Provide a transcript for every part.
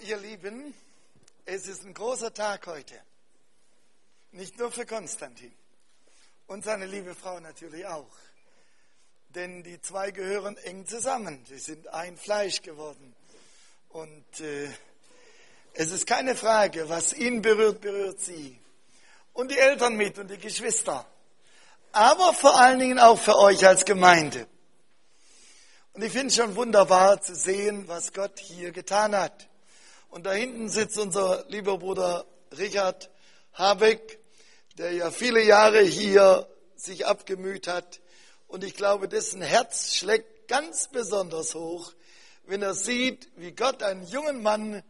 Ihr Lieben, es ist ein großer Tag heute. Nicht nur für Konstantin und seine liebe Frau natürlich auch. Denn die zwei gehören eng zusammen. Sie sind ein Fleisch geworden. Und äh, es ist keine Frage, was ihn berührt, berührt sie. Und die Eltern mit und die Geschwister. Aber vor allen Dingen auch für euch als Gemeinde. Und ich finde es schon wunderbar zu sehen, was Gott hier getan hat. Und da hinten sitzt unser lieber Bruder Richard Habeck, der ja viele Jahre hier sich abgemüht hat. Und ich glaube, dessen Herz schlägt ganz besonders hoch, wenn er sieht, wie Gott einen jungen Mann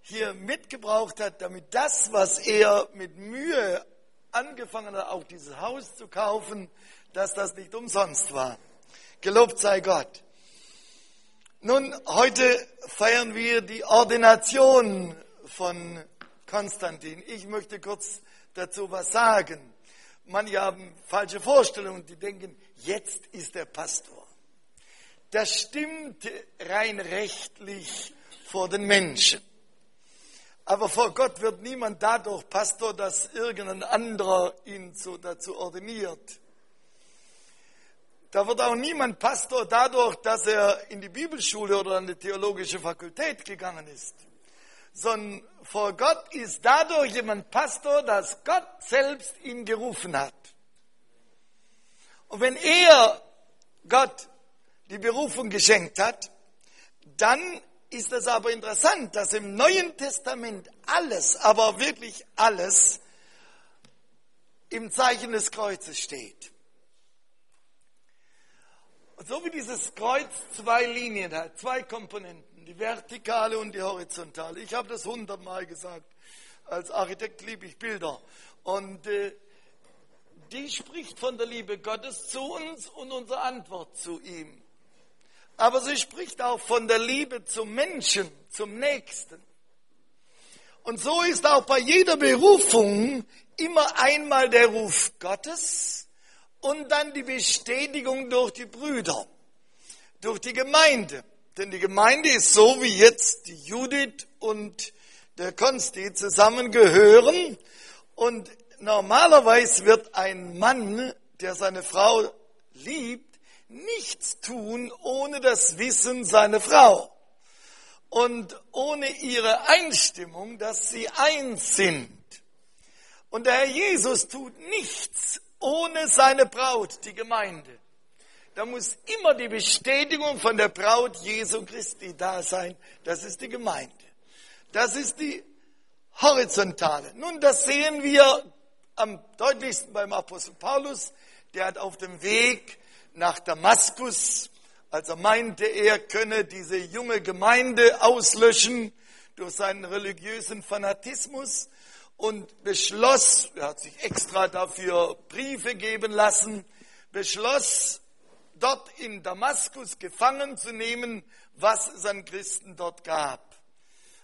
hier mitgebraucht hat, damit das, was er mit Mühe angefangen hat, auch dieses Haus zu kaufen, dass das nicht umsonst war. Gelobt sei Gott. Nun, heute feiern wir die Ordination von Konstantin. Ich möchte kurz dazu was sagen. Manche haben falsche Vorstellungen, die denken, jetzt ist er Pastor. Das stimmt rein rechtlich vor den Menschen. Aber vor Gott wird niemand dadurch Pastor, dass irgendein anderer ihn so dazu ordiniert. Da wird auch niemand Pastor dadurch, dass er in die Bibelschule oder an die theologische Fakultät gegangen ist. Sondern vor Gott ist dadurch jemand Pastor, dass Gott selbst ihn gerufen hat. Und wenn er Gott die Berufung geschenkt hat, dann ist es aber interessant, dass im Neuen Testament alles, aber wirklich alles im Zeichen des Kreuzes steht. So wie dieses Kreuz zwei Linien hat, zwei Komponenten, die vertikale und die horizontale. Ich habe das hundertmal gesagt. Als Architekt liebe ich Bilder. Und äh, die spricht von der Liebe Gottes zu uns und unsere Antwort zu ihm. Aber sie spricht auch von der Liebe zum Menschen, zum Nächsten. Und so ist auch bei jeder Berufung immer einmal der Ruf Gottes und dann die Bestätigung durch die Brüder, durch die Gemeinde. Denn die Gemeinde ist so, wie jetzt die Judith und der Konsti zusammengehören. Und normalerweise wird ein Mann, der seine Frau liebt, nichts tun ohne das Wissen seiner Frau und ohne ihre Einstimmung, dass sie eins sind. Und der Herr Jesus tut nichts ohne seine Braut, die Gemeinde. Da muss immer die Bestätigung von der Braut Jesu Christi da sein. Das ist die Gemeinde. Das ist die horizontale. Nun, das sehen wir am deutlichsten beim Apostel Paulus. Der hat auf dem Weg nach Damaskus, als er meinte, er könne diese junge Gemeinde auslöschen durch seinen religiösen Fanatismus, und beschloss, er hat sich extra dafür Briefe geben lassen, beschloss, dort in Damaskus gefangen zu nehmen, was es an Christen dort gab.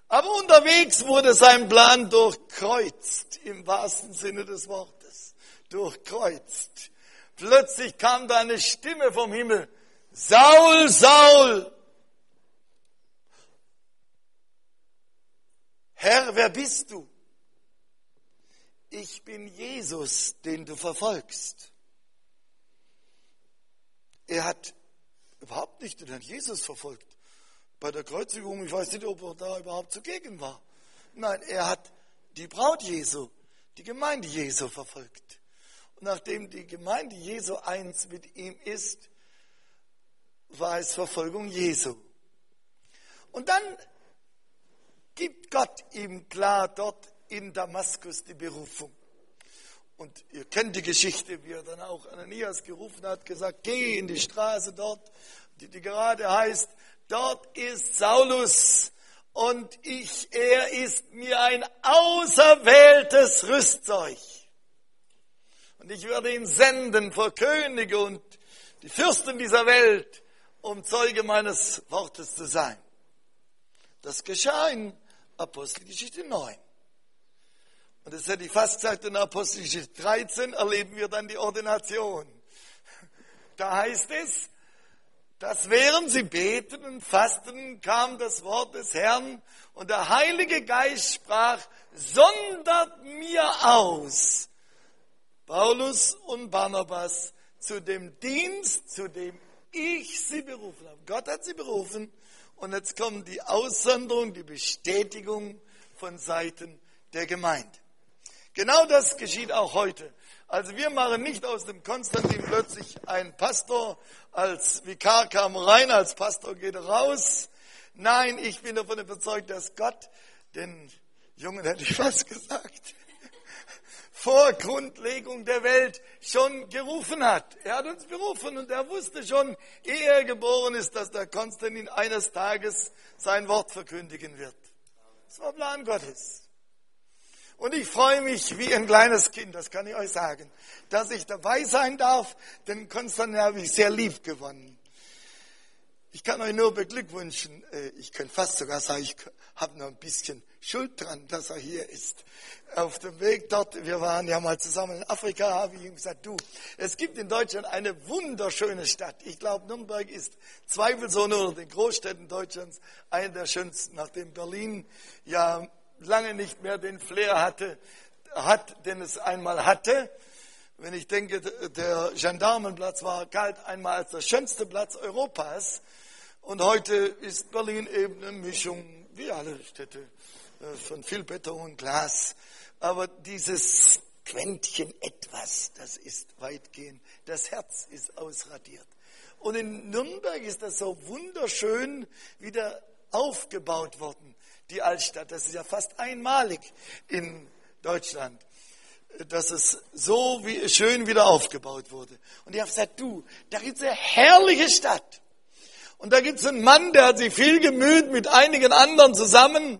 Aber unterwegs wurde sein Plan durchkreuzt, im wahrsten Sinne des Wortes, durchkreuzt. Plötzlich kam da eine Stimme vom Himmel, Saul, Saul, Herr, wer bist du? Ich bin Jesus, den du verfolgst. Er hat überhaupt nicht den Herrn Jesus verfolgt. Bei der Kreuzigung, ich weiß nicht, ob er da überhaupt zugegen war. Nein, er hat die Braut Jesu, die Gemeinde Jesu verfolgt. Und nachdem die Gemeinde Jesu eins mit ihm ist, war es Verfolgung Jesu. Und dann gibt Gott ihm klar dort in Damaskus die Berufung. Und ihr kennt die Geschichte, wie er dann auch Ananias gerufen hat, gesagt, geh in die Straße dort, die, die gerade heißt, dort ist Saulus und ich, er ist mir ein auserwähltes Rüstzeug. Und ich werde ihn senden vor Könige und die Fürsten dieser Welt, um Zeuge meines Wortes zu sein. Das geschah in Apostelgeschichte 9. Und das hätte ich fast gesagt, in Apostelgeschichte 13 erleben wir dann die Ordination. Da heißt es, dass während sie beten und fasten, kam das Wort des Herrn und der Heilige Geist sprach, sondert mir aus Paulus und Barnabas zu dem Dienst, zu dem ich sie berufen habe. Gott hat sie berufen und jetzt kommt die Aussonderung, die Bestätigung von Seiten der Gemeinde. Genau das geschieht auch heute. Also wir machen nicht aus dem Konstantin plötzlich einen Pastor, als Vikar kam rein, als Pastor geht raus. Nein, ich bin davon überzeugt, dass Gott den Jungen hätte ich was gesagt, vor Grundlegung der Welt schon gerufen hat. Er hat uns berufen und er wusste schon, ehe er geboren ist, dass der Konstantin eines Tages sein Wort verkündigen wird. Das war Plan Gottes. Und ich freue mich wie ein kleines Kind, das kann ich euch sagen, dass ich dabei sein darf, denn Konstantin habe ich sehr lieb gewonnen. Ich kann euch nur beglückwünschen. Äh, ich könnte fast sogar sagen, ich habe noch ein bisschen Schuld dran, dass er hier ist. Auf dem Weg dort, wir waren ja mal zusammen in Afrika, habe ich ihm gesagt, du, es gibt in Deutschland eine wunderschöne Stadt. Ich glaube, Nürnberg ist zweifelsohne unter den Großstädten Deutschlands eine der schönsten, nachdem Berlin ja lange nicht mehr den Flair hatte, hat, den es einmal hatte. Wenn ich denke, der Gendarmenplatz war, galt einmal als der schönste Platz Europas. Und heute ist Berlin eben eine Mischung, wie alle Städte, äh, von viel Beton und Glas. Aber dieses Quäntchen etwas, das ist weitgehend, das Herz ist ausradiert. Und in Nürnberg ist das so wunderschön wieder aufgebaut worden, die Altstadt. Das ist ja fast einmalig in Deutschland, dass es so wie, schön wieder aufgebaut wurde. Und ich habe gesagt, du, da gibt es eine herrliche Stadt. Und da gibt es einen Mann, der hat sich viel gemüht mit einigen anderen zusammen,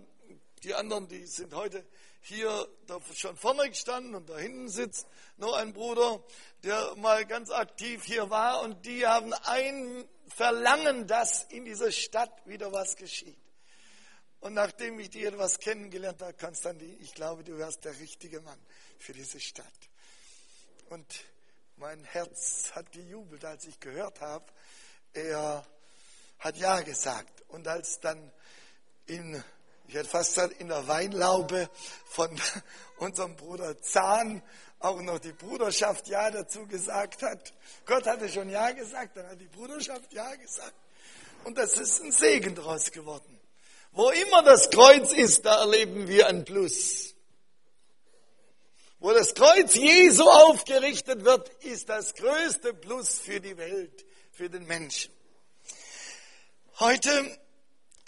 die anderen, die sind heute hier da schon vorne gestanden und da hinten sitzt noch ein Bruder, der mal ganz aktiv hier war und die haben ein Verlangen, dass in dieser Stadt wieder was geschieht. Und nachdem ich die etwas kennengelernt habe, Konstantin, ich glaube, du wärst der richtige Mann für diese Stadt. Und mein Herz hat gejubelt, als ich gehört habe, er hat Ja gesagt. Und als dann in ich hätte fast gesagt, in der Weinlaube von unserem Bruder Zahn auch noch die Bruderschaft Ja dazu gesagt hat. Gott hatte schon Ja gesagt, dann hat die Bruderschaft Ja gesagt. Und das ist ein Segen daraus geworden. Wo immer das Kreuz ist, da erleben wir ein Plus. Wo das Kreuz Jesu aufgerichtet wird, ist das größte Plus für die Welt, für den Menschen. Heute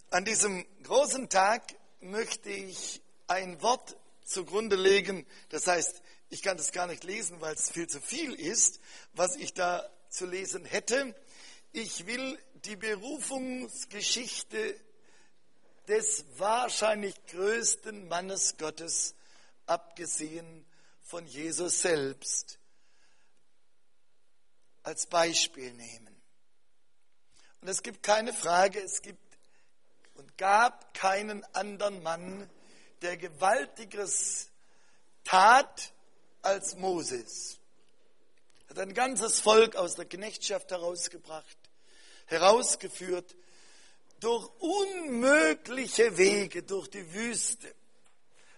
an diesem großen Tag möchte ich ein Wort zugrunde legen. Das heißt, ich kann das gar nicht lesen, weil es viel zu viel ist, was ich da zu lesen hätte. Ich will die Berufungsgeschichte des wahrscheinlich größten Mannes Gottes, abgesehen von Jesus selbst, als Beispiel nehmen. Und es gibt keine Frage, es gibt und gab keinen anderen Mann, der gewaltigeres tat als Moses. Er hat ein ganzes Volk aus der Knechtschaft herausgebracht, herausgeführt durch unmögliche Wege, durch die Wüste.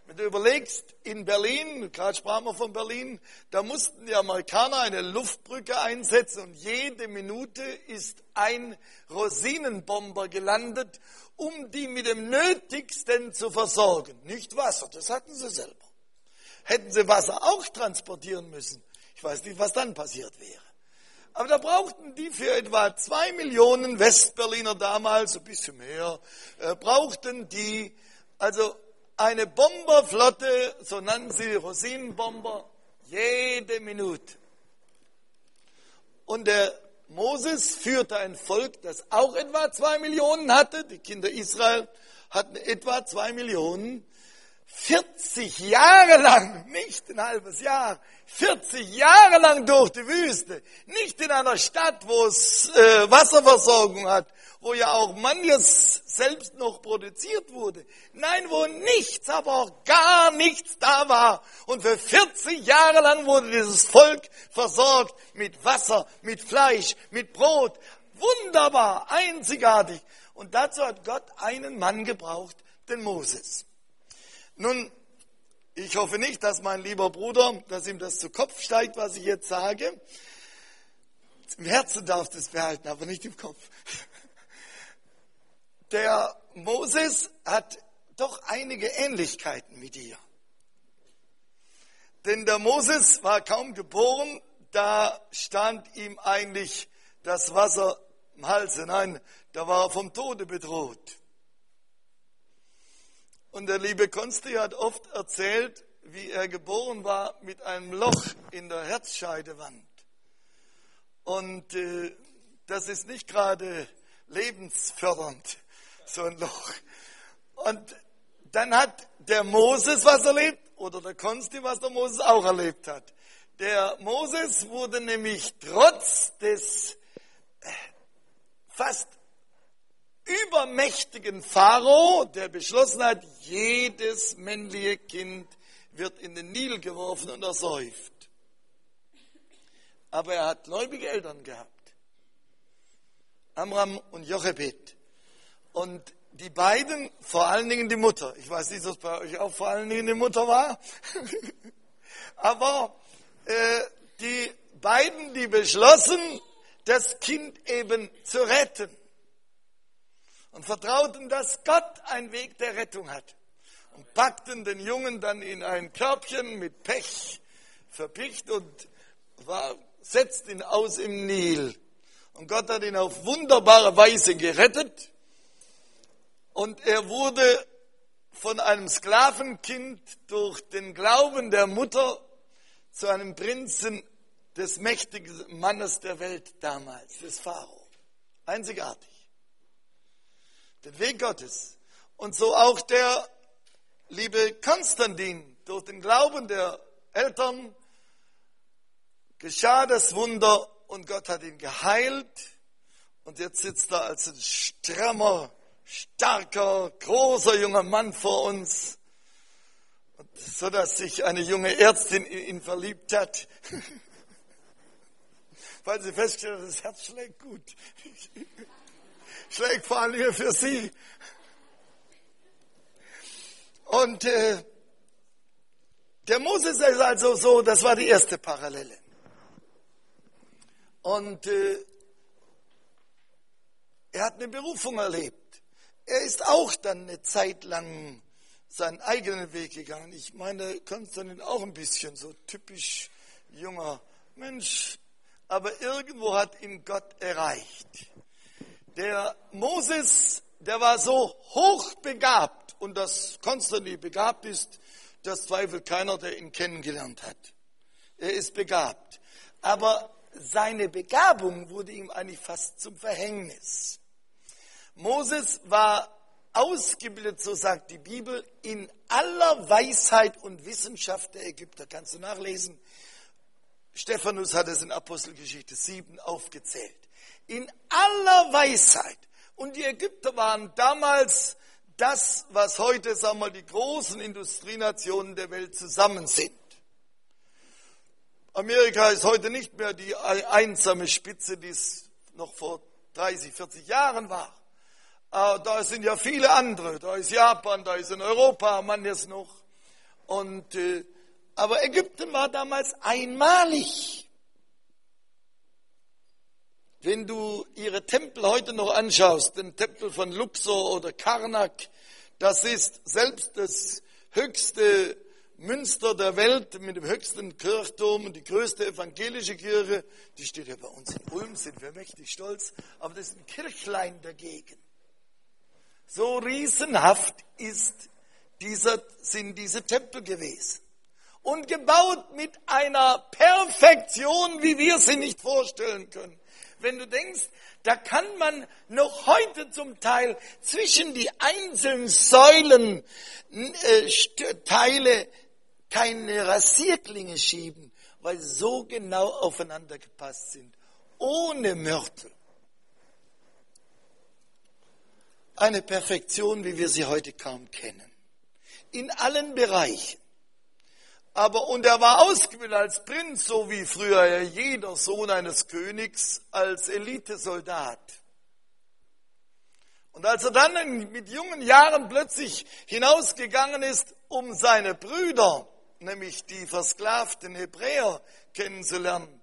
Wenn du überlegst, in Berlin, gerade sprachen wir von Berlin, da mussten die Amerikaner eine Luftbrücke einsetzen und jede Minute ist ein Rosinenbomber gelandet, um die mit dem Nötigsten zu versorgen. Nicht Wasser, das hatten sie selber. Hätten sie Wasser auch transportieren müssen, ich weiß nicht, was dann passiert wäre. Aber da brauchten die für etwa zwei Millionen Westberliner damals, ein bisschen mehr, äh, brauchten die also eine Bomberflotte, so nannten sie Rosinenbomber, jede Minute. Und der Moses führte ein Volk, das auch etwa zwei Millionen hatte. Die Kinder Israel hatten etwa zwei Millionen. 40 Jahre lang, nicht ein halbes Jahr, 40 Jahre lang durch die Wüste, nicht in einer Stadt, wo es äh, Wasserversorgung hat, wo ja auch manches selbst noch produziert wurde. Nein, wo nichts, aber auch gar nichts da war. Und für 40 Jahre lang wurde dieses Volk versorgt mit Wasser, mit Fleisch, mit Brot, Wunderbar, einzigartig. Und dazu hat Gott einen Mann gebraucht, den Moses. Nun, ich hoffe nicht, dass mein lieber Bruder, dass ihm das zu Kopf steigt, was ich jetzt sage. Im Herzen darf das behalten, aber nicht im Kopf. Der Moses hat doch einige Ähnlichkeiten mit ihr. Denn der Moses war kaum geboren, da stand ihm eigentlich das Wasser im Halse. Nein, da war er vom Tode bedroht. Und der liebe Konsti hat oft erzählt, wie er geboren war mit einem Loch in der Herzscheidewand. Und äh, das ist nicht gerade lebensfördernd, so ein Loch. Und dann hat der Moses was erlebt oder der Konsti, was der Moses auch erlebt hat. Der Moses wurde nämlich trotz des äh, fast übermächtigen Pharao, der beschlossen hat, jedes männliche Kind wird in den Nil geworfen und ersäuft. Aber er hat gläubige Eltern gehabt. Amram und Jochebed. Und die beiden, vor allen Dingen die Mutter. Ich weiß nicht, ob bei euch auch vor allen Dingen die Mutter war. Aber äh, die beiden, die beschlossen, das Kind eben zu retten. Und vertrauten, dass Gott einen Weg der Rettung hat. Und packten den Jungen dann in ein Körbchen mit Pech verpicht und war, setzt ihn aus im Nil. Und Gott hat ihn auf wunderbare Weise gerettet. Und er wurde von einem Sklavenkind durch den Glauben der Mutter zu einem Prinzen des mächtigsten Mannes der Welt damals, des Pharao. Einzigartig. Den Weg Gottes. Und so auch der liebe Konstantin, durch den Glauben der Eltern geschah das Wunder und Gott hat ihn geheilt. Und jetzt sitzt er als ein strammer, starker, großer junger Mann vor uns, so dass sich eine junge Ärztin in ihn verliebt hat, weil sie festgestellt hat, das Herz schlägt gut. schlägt vor allem für sie. Und äh, der Moses ist also so, das war die erste Parallele. Und äh, er hat eine Berufung erlebt. Er ist auch dann eine Zeit lang seinen eigenen Weg gegangen. Ich meine, Konstantin auch ein bisschen so typisch junger Mensch, aber irgendwo hat ihn Gott erreicht. Der Moses, der war so hochbegabt und dass Konstantin begabt ist, das zweifelt keiner, der ihn kennengelernt hat. Er ist begabt. Aber seine Begabung wurde ihm eigentlich fast zum Verhängnis. Moses war ausgebildet, so sagt die Bibel, in aller Weisheit und Wissenschaft der Ägypter. Kannst du nachlesen? Stephanus hat es in Apostelgeschichte 7 aufgezählt. In aller Weisheit. Und die Ägypter waren damals das, was heute, sagen wir, die großen Industrienationen der Welt zusammen sind. Amerika ist heute nicht mehr die einsame Spitze, die es noch vor 30, 40 Jahren war. Äh, da sind ja viele andere. Da ist Japan, da ist in Europa manches noch. Und, äh, aber Ägypten war damals einmalig. Wenn du ihre Tempel heute noch anschaust, den Tempel von Luxor oder Karnak, das ist selbst das höchste Münster der Welt mit dem höchsten Kirchturm und die größte evangelische Kirche, die steht ja bei uns in Ulm, sind wir mächtig stolz, aber das ist ein Kirchlein dagegen. So riesenhaft ist dieser, sind diese Tempel gewesen. Und gebaut mit einer Perfektion, wie wir sie nicht vorstellen können. Wenn du denkst, da kann man noch heute zum Teil zwischen die einzelnen Säulen äh, keine Rasierklinge schieben, weil sie so genau aufeinander gepasst sind. Ohne Mörtel. eine Perfektion, wie wir sie heute kaum kennen. In allen Bereichen. Aber, und er war ausgebildet als Prinz, so wie früher jeder Sohn eines Königs, als Elitesoldat. Und als er dann mit jungen Jahren plötzlich hinausgegangen ist, um seine Brüder, nämlich die versklavten Hebräer, kennenzulernen,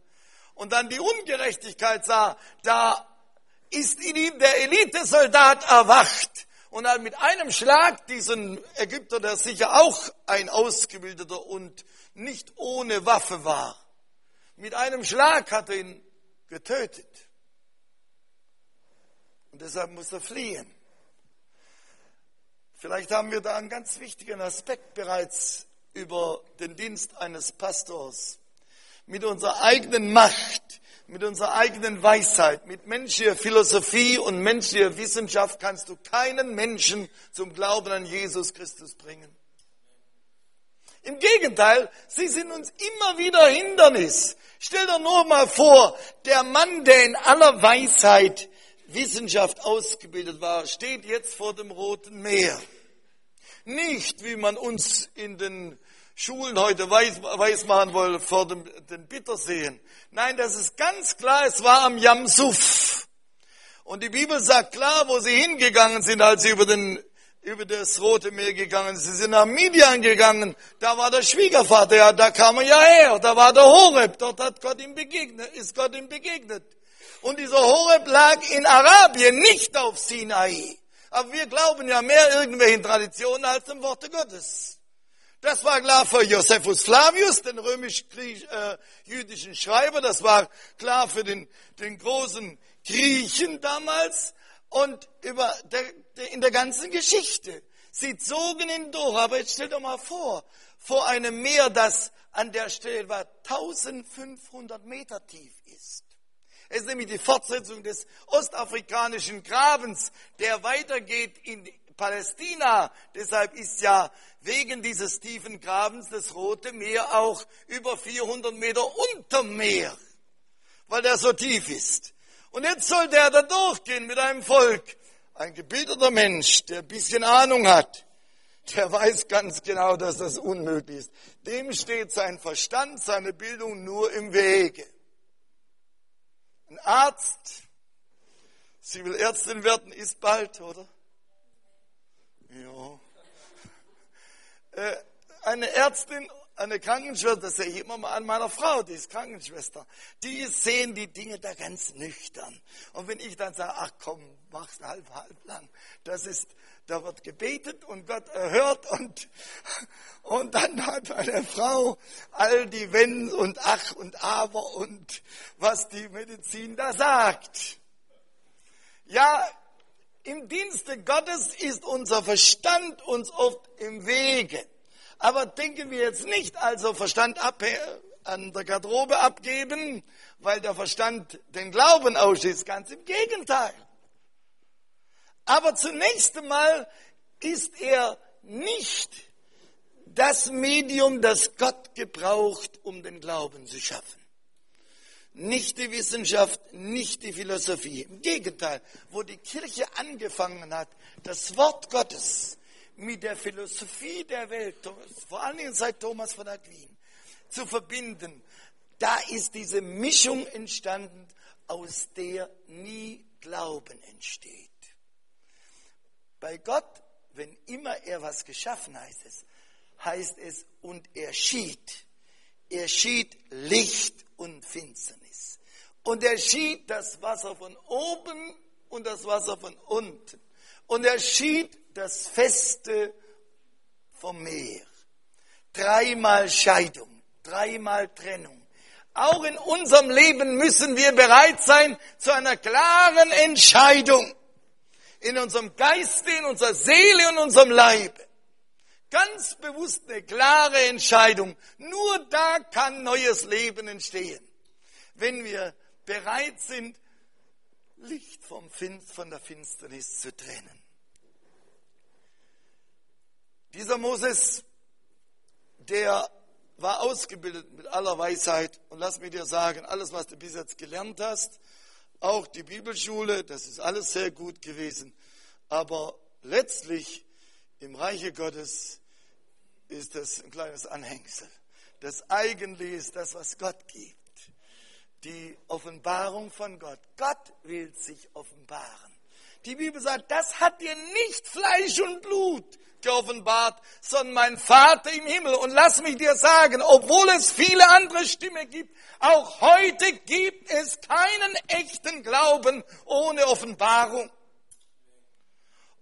und dann die Ungerechtigkeit sah, da ist in ihm der Elitesoldat erwacht und hat mit einem Schlag diesen Ägypter, der sicher auch ein Ausgebildeter und nicht ohne Waffe war, mit einem Schlag hat er ihn getötet. Und deshalb muss er fliehen. Vielleicht haben wir da einen ganz wichtigen Aspekt bereits über den Dienst eines Pastors. Mit unserer eigenen Macht, mit unserer eigenen Weisheit, mit menschlicher Philosophie und menschlicher Wissenschaft kannst du keinen Menschen zum Glauben an Jesus Christus bringen. Im Gegenteil, sie sind uns immer wieder Hindernis. Stell dir nur mal vor, der Mann, der in aller Weisheit Wissenschaft ausgebildet war, steht jetzt vor dem Roten Meer. Nicht, wie man uns in den Schulen heute weiß, weiß machen wollen vor dem, den Bitterseen. Nein, das ist ganz klar, es war am Jamsuf. Und die Bibel sagt klar, wo sie hingegangen sind, als sie über, den, über das Rote Meer gegangen sind. Sie sind nach Midian gegangen, da war der Schwiegervater, ja, da kam er ja her, da war der Horeb, dort hat Gott ihm begegnet, ist Gott ihm begegnet. Und dieser Horeb lag in Arabien, nicht auf Sinai. Aber wir glauben ja mehr irgendwelchen Traditionen als dem Worte Gottes. Das war klar für Josephus Flavius, den römisch-jüdischen äh, Schreiber. Das war klar für den, den großen Griechen damals. Und über der, der, in der ganzen Geschichte. Sie zogen ihn durch. Aber jetzt stell doch mal vor, vor einem Meer, das an der Stelle war 1500 Meter tief ist. Es ist nämlich die Fortsetzung des ostafrikanischen Grabens, der weitergeht in Palästina. Deshalb ist ja wegen dieses tiefen Grabens das Rote Meer auch über 400 Meter unterm Meer, weil der so tief ist. Und jetzt soll der da durchgehen mit einem Volk. Ein gebildeter Mensch, der ein bisschen Ahnung hat, der weiß ganz genau, dass das unmöglich ist. Dem steht sein Verstand, seine Bildung nur im Wege. Ein Arzt, sie will Ärztin werden, ist bald, oder? Ja. Äh, eine Ärztin, eine Krankenschwester, das sehe ich immer mal an meiner Frau, die ist Krankenschwester, die sehen die Dinge da ganz nüchtern. Und wenn ich dann sage, ach komm, mach's halb, halb lang, das ist, da wird gebetet und Gott erhört und, und dann hat eine Frau all die Wenn und Ach und Aber und was die Medizin da sagt. Ja, im Dienste Gottes ist unser Verstand uns oft im Wege. Aber denken wir jetzt nicht also Verstand ab, an der Garderobe abgeben, weil der Verstand den Glauben ausschließt. Ganz im Gegenteil. Aber zunächst einmal ist er nicht das Medium, das Gott gebraucht, um den Glauben zu schaffen nicht die Wissenschaft, nicht die Philosophie. Im Gegenteil, wo die Kirche angefangen hat, das Wort Gottes mit der Philosophie der Welt, vor allen Dingen seit Thomas von Aquin, zu verbinden, da ist diese Mischung entstanden, aus der nie Glauben entsteht. Bei Gott, wenn immer er was geschaffen heißt es, heißt es, und er schied. Er schied Licht und Finsternis. Und er schied das Wasser von oben und das Wasser von unten. Und er schied das Feste vom Meer. Dreimal Scheidung, dreimal Trennung. Auch in unserem Leben müssen wir bereit sein zu einer klaren Entscheidung. In unserem Geiste, in unserer Seele und unserem Leibe. Ganz bewusst eine klare Entscheidung. Nur da kann neues Leben entstehen. Wenn wir bereit sind, Licht vom Finst, von der Finsternis zu trennen. Dieser Moses, der war ausgebildet mit aller Weisheit. Und lass mir dir sagen, alles, was du bis jetzt gelernt hast, auch die Bibelschule, das ist alles sehr gut gewesen. Aber letztlich im Reiche Gottes ist das ein kleines Anhängsel. das Eigentliche ist das, was Gott gibt. Die Offenbarung von Gott. Gott will sich offenbaren. Die Bibel sagt, das hat dir nicht Fleisch und Blut geoffenbart, sondern mein Vater im Himmel. Und lass mich dir sagen, obwohl es viele andere Stimmen gibt, auch heute gibt es keinen echten Glauben ohne Offenbarung.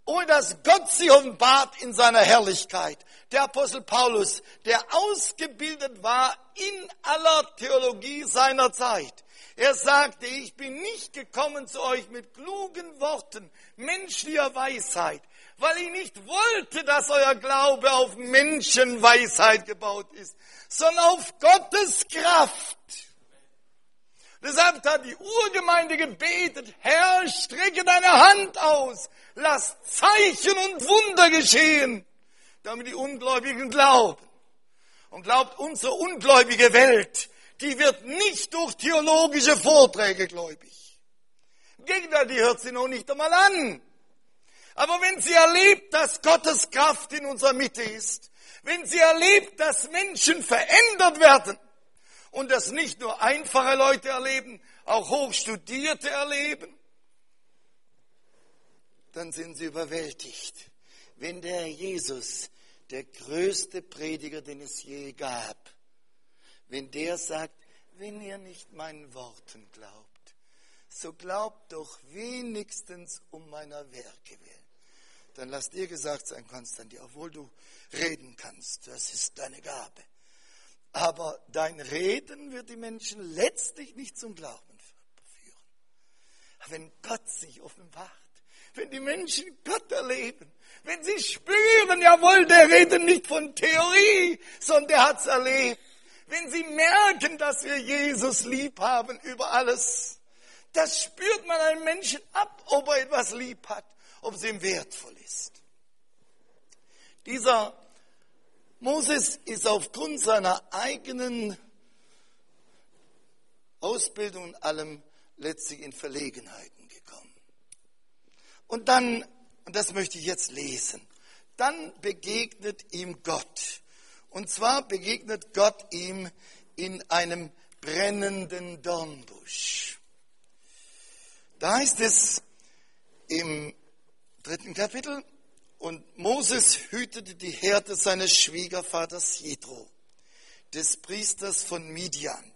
Ohne dass Gott sie offenbart in seiner Herrlichkeit. Der Apostel Paulus, der ausgebildet war in aller Theologie seiner Zeit, er sagte, ich bin nicht gekommen zu euch mit klugen Worten menschlicher Weisheit, weil ich nicht wollte, dass euer Glaube auf Menschenweisheit gebaut ist, sondern auf Gottes Kraft. Deshalb hat die Urgemeinde gebetet, Herr, strecke deine Hand aus, lass Zeichen und Wunder geschehen, damit die Ungläubigen glauben. Und glaubt, unsere ungläubige Welt die wird nicht durch theologische Vorträge gläubig. Im Gegenteil, die hört sie noch nicht einmal an. Aber wenn sie erlebt, dass Gottes Kraft in unserer Mitte ist, wenn sie erlebt, dass Menschen verändert werden und das nicht nur einfache Leute erleben, auch Hochstudierte erleben, dann sind sie überwältigt. Wenn der Jesus, der größte Prediger, den es je gab, wenn der sagt, wenn ihr nicht meinen Worten glaubt, so glaubt doch wenigstens um meiner Werke willen. Dann lass dir gesagt sein, Konstantin, obwohl du reden kannst, das ist deine Gabe. Aber dein Reden wird die Menschen letztlich nicht zum Glauben führen. Wenn Gott sich offenbart, wenn die Menschen Gott erleben, wenn sie spüren, jawohl, der redet nicht von Theorie, sondern der hat's erlebt wenn sie merken, dass wir Jesus lieb haben über alles, das spürt man einem Menschen ab, ob er etwas lieb hat, ob es ihm wertvoll ist. Dieser Moses ist aufgrund seiner eigenen Ausbildung und allem letztlich in Verlegenheiten gekommen. Und dann, und das möchte ich jetzt lesen, dann begegnet ihm Gott. Und zwar begegnet Gott ihm in einem brennenden Dornbusch. Da heißt es im dritten Kapitel, und Moses hütete die Herde seines Schwiegervaters Jethro, des Priesters von Midian.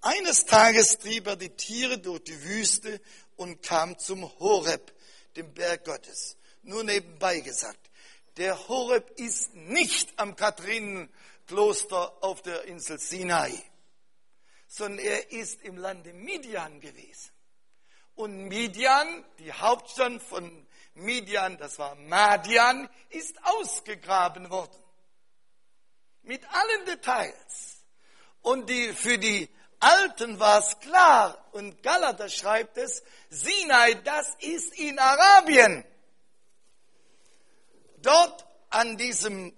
Eines Tages trieb er die Tiere durch die Wüste und kam zum Horeb, dem Berg Gottes. Nur nebenbei gesagt, der Horeb ist nicht am Katharinenkloster auf der Insel Sinai, sondern er ist im Lande Midian gewesen. Und Midian, die Hauptstadt von Midian, das war Madian, ist ausgegraben worden. Mit allen Details. Und die, für die Alten war es klar, und Galater schreibt es, Sinai, das ist in Arabien. Dort an diesem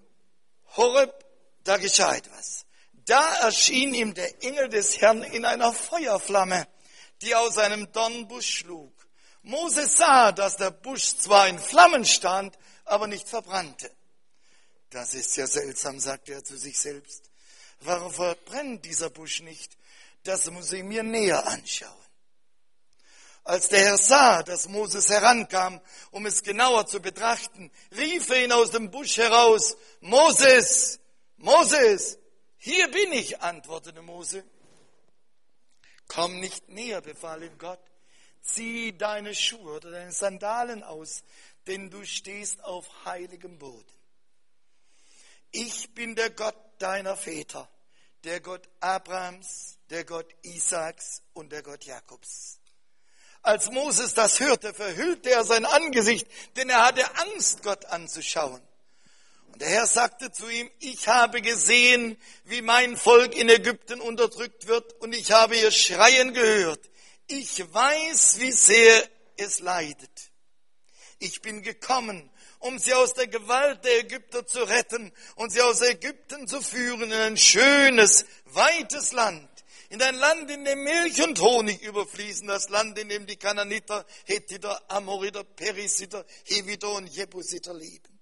Horeb, da geschah etwas. Da erschien ihm der Engel des Herrn in einer Feuerflamme, die aus einem Dornbusch schlug. Moses sah, dass der Busch zwar in Flammen stand, aber nicht verbrannte. Das ist ja seltsam, sagte er zu sich selbst. Warum verbrennt dieser Busch nicht? Das muss ich mir näher anschauen. Als der Herr sah, dass Moses herankam, um es genauer zu betrachten, rief er ihn aus dem Busch heraus, Moses, Moses, hier bin ich, antwortete Mose. Komm nicht näher, befahl ihm Gott. Zieh deine Schuhe oder deine Sandalen aus, denn du stehst auf heiligem Boden. Ich bin der Gott deiner Väter, der Gott Abrahams, der Gott Isaaks und der Gott Jakobs. Als Moses das hörte, verhüllte er sein Angesicht, denn er hatte Angst, Gott anzuschauen. Und der Herr sagte zu ihm, ich habe gesehen, wie mein Volk in Ägypten unterdrückt wird und ich habe ihr Schreien gehört. Ich weiß, wie sehr es leidet. Ich bin gekommen, um sie aus der Gewalt der Ägypter zu retten und sie aus Ägypten zu führen in ein schönes, weites Land, in ein Land, in dem Milch und Honig überfließen, das Land, in dem die Kananiter, Hethiter, Amoriter, Perisiter, Heviter und Jebusiter leben.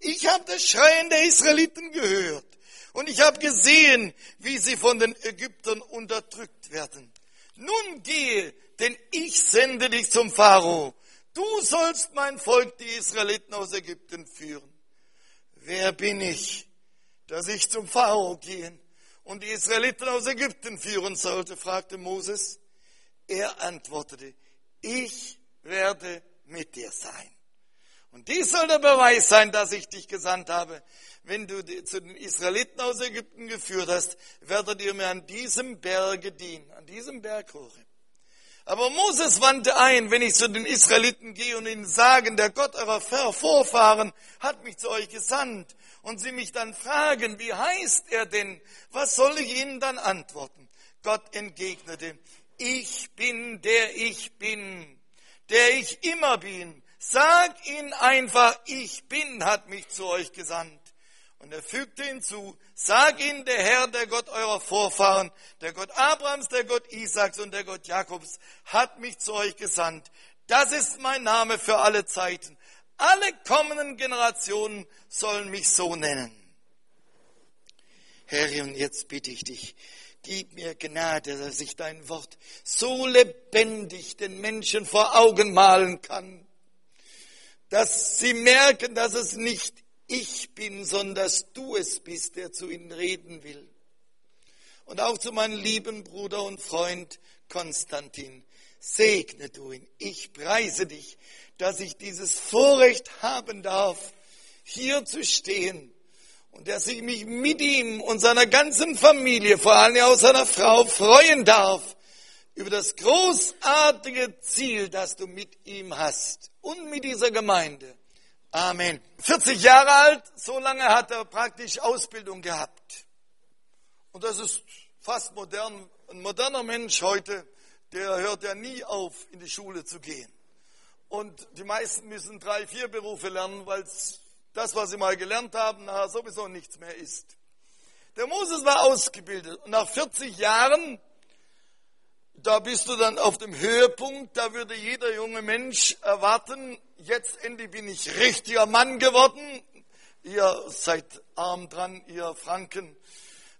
Ich habe das Schreien der Israeliten gehört Und ich habe gesehen, wie sie von den Ägyptern unterdrückt werden. Nun gehe, denn ich sende dich zum Pharao. Du sollst mein Volk, die Israeliten aus Ägypten führen. Wer bin ich, dass ich zum Pharao gehen und die Israeliten aus Ägypten führen sollte? fragte Moses. Er antwortete, ich werde mit dir sein. Und dies soll der Beweis sein, dass ich dich gesandt habe. Wenn du zu den Israeliten aus Ägypten geführt hast, werdet ihr mir an diesem Berge dienen, an diesem Berg Horeb. Aber Moses wandte ein, wenn ich zu den Israeliten gehe und ihnen sagen, der Gott eurer Vorfahren hat mich zu euch gesandt und sie mich dann fragen, wie heißt er denn? Was soll ich ihnen dann antworten? Gott entgegnete, ich bin der ich bin, der ich immer bin. Sag ihnen einfach, ich bin, hat mich zu euch gesandt. Und er fügte hinzu, sag ihnen, der Herr, der Gott eurer Vorfahren, der Gott Abrahams, der Gott Isaaks und der Gott Jakobs, hat mich zu euch gesandt. Das ist mein Name für alle Zeiten. Alle kommenden Generationen sollen mich so nennen. Herr, und jetzt bitte ich dich, gib mir Gnade, dass ich dein Wort so lebendig den Menschen vor Augen malen kann, dass sie merken, dass es nicht ich bin, sondern dass du es bist, der zu ihnen reden will. Und auch zu meinem lieben Bruder und Freund Konstantin, segne du ihn. Ich preise dich, dass ich dieses Vorrecht haben darf, hier zu stehen und dass ich mich mit ihm und seiner ganzen Familie, vor allem auch seiner Frau, freuen darf über das großartige Ziel, das du mit ihm hast und mit dieser Gemeinde. Amen. 40 Jahre alt, so lange hat er praktisch Ausbildung gehabt. Und das ist fast modern. Ein moderner Mensch heute, der hört ja nie auf, in die Schule zu gehen. Und die meisten müssen drei, vier Berufe lernen, weil das, was sie mal gelernt haben, nachher sowieso nichts mehr ist. Der Moses war ausgebildet und nach 40 Jahren da bist du dann auf dem Höhepunkt, da würde jeder junge Mensch erwarten, jetzt endlich bin ich richtiger Mann geworden. Ihr seid arm dran, ihr Franken.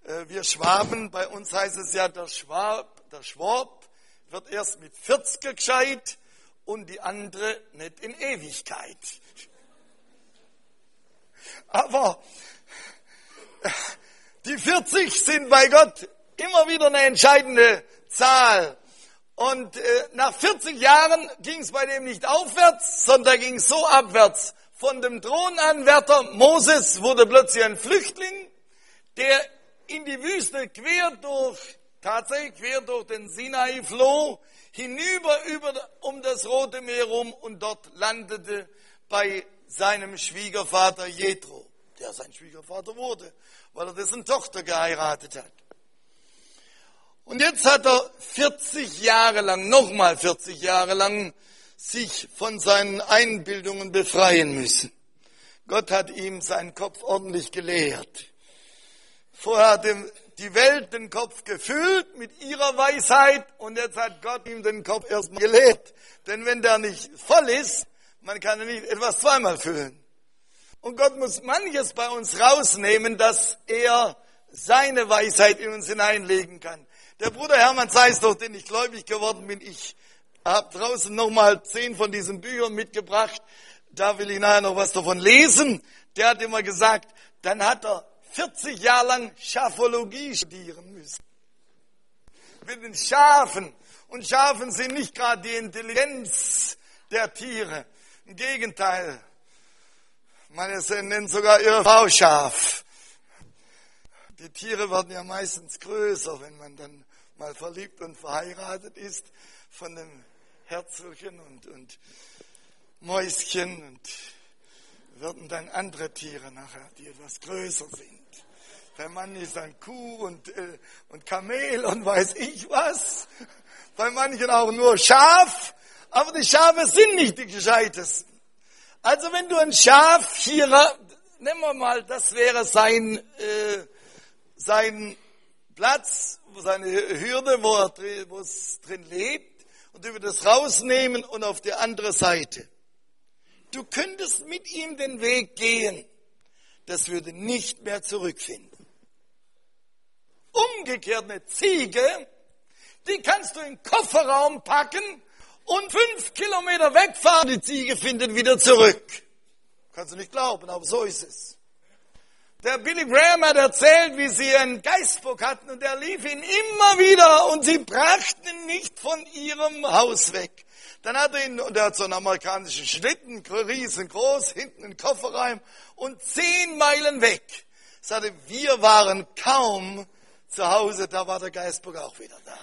Äh, wir Schwaben, bei uns heißt es ja, der Schwab, der Schwab wird erst mit 40 gescheit und die andere nicht in Ewigkeit. Aber die 40 sind bei Gott immer wieder eine entscheidende Zahl. Und äh, nach 40 Jahren ging es bei dem nicht aufwärts, sondern ging so abwärts. Von dem Thronanwärter Moses wurde plötzlich ein Flüchtling, der in die Wüste quer durch, tatsächlich quer durch den Sinai floh, hinüber über, um das Rote Meer rum und dort landete bei seinem Schwiegervater Jethro, der sein Schwiegervater wurde, weil er dessen Tochter geheiratet hat. Und jetzt hat er 40 Jahre lang, nochmal 40 Jahre lang, sich von seinen Einbildungen befreien müssen. Gott hat ihm seinen Kopf ordentlich gelehrt. Vorher hat die Welt den Kopf gefüllt mit ihrer Weisheit und jetzt hat Gott ihm den Kopf erstmal gelehrt. Denn wenn der nicht voll ist, man kann nicht etwas zweimal füllen. Und Gott muss manches bei uns rausnehmen, dass er seine Weisheit in uns hineinlegen kann. Der Bruder Hermann Zeiss, durch den ich gläubig geworden bin, ich habe draußen nochmal zehn von diesen Büchern mitgebracht. Da will ich nachher noch was davon lesen. Der hat immer gesagt, dann hat er 40 Jahre lang Schafologie studieren müssen. Mit den Schafen. Und Schafen sind nicht gerade die Intelligenz der Tiere. Im Gegenteil. Manche nennen sogar ihr Frau Schaf. Die Tiere werden ja meistens größer, wenn man dann mal verliebt und verheiratet ist, von dem Herzelchen und, und Mäuschen und werden dann andere Tiere nachher, die etwas größer sind. Bei manchen ist dann Kuh und, äh, und Kamel und weiß ich was. Bei manchen auch nur Schaf. Aber die Schafe sind nicht die gescheitesten. Also wenn du ein Schaf hier, nehmen wir mal, das wäre sein, äh, sein Platz, seine Hürde, wo, er, wo es drin lebt, und du würdest rausnehmen und auf die andere Seite. Du könntest mit ihm den Weg gehen. Das würde nicht mehr zurückfinden. umgekehrt eine Ziege, die kannst du in den Kofferraum packen und fünf Kilometer wegfahren, die Ziege findet wieder zurück. Kannst du nicht glauben, aber so ist es. Der Billy Graham hat erzählt, wie sie einen Geistbock hatten und der lief ihn immer wieder und sie brachten ihn nicht von ihrem Haus weg. Dann hat er ihn, und er hat so einen amerikanischen Schlitten, riesengroß, hinten einen Kofferraum und zehn Meilen weg. Sagte, wir waren kaum zu Hause, da war der Geistbock auch wieder da.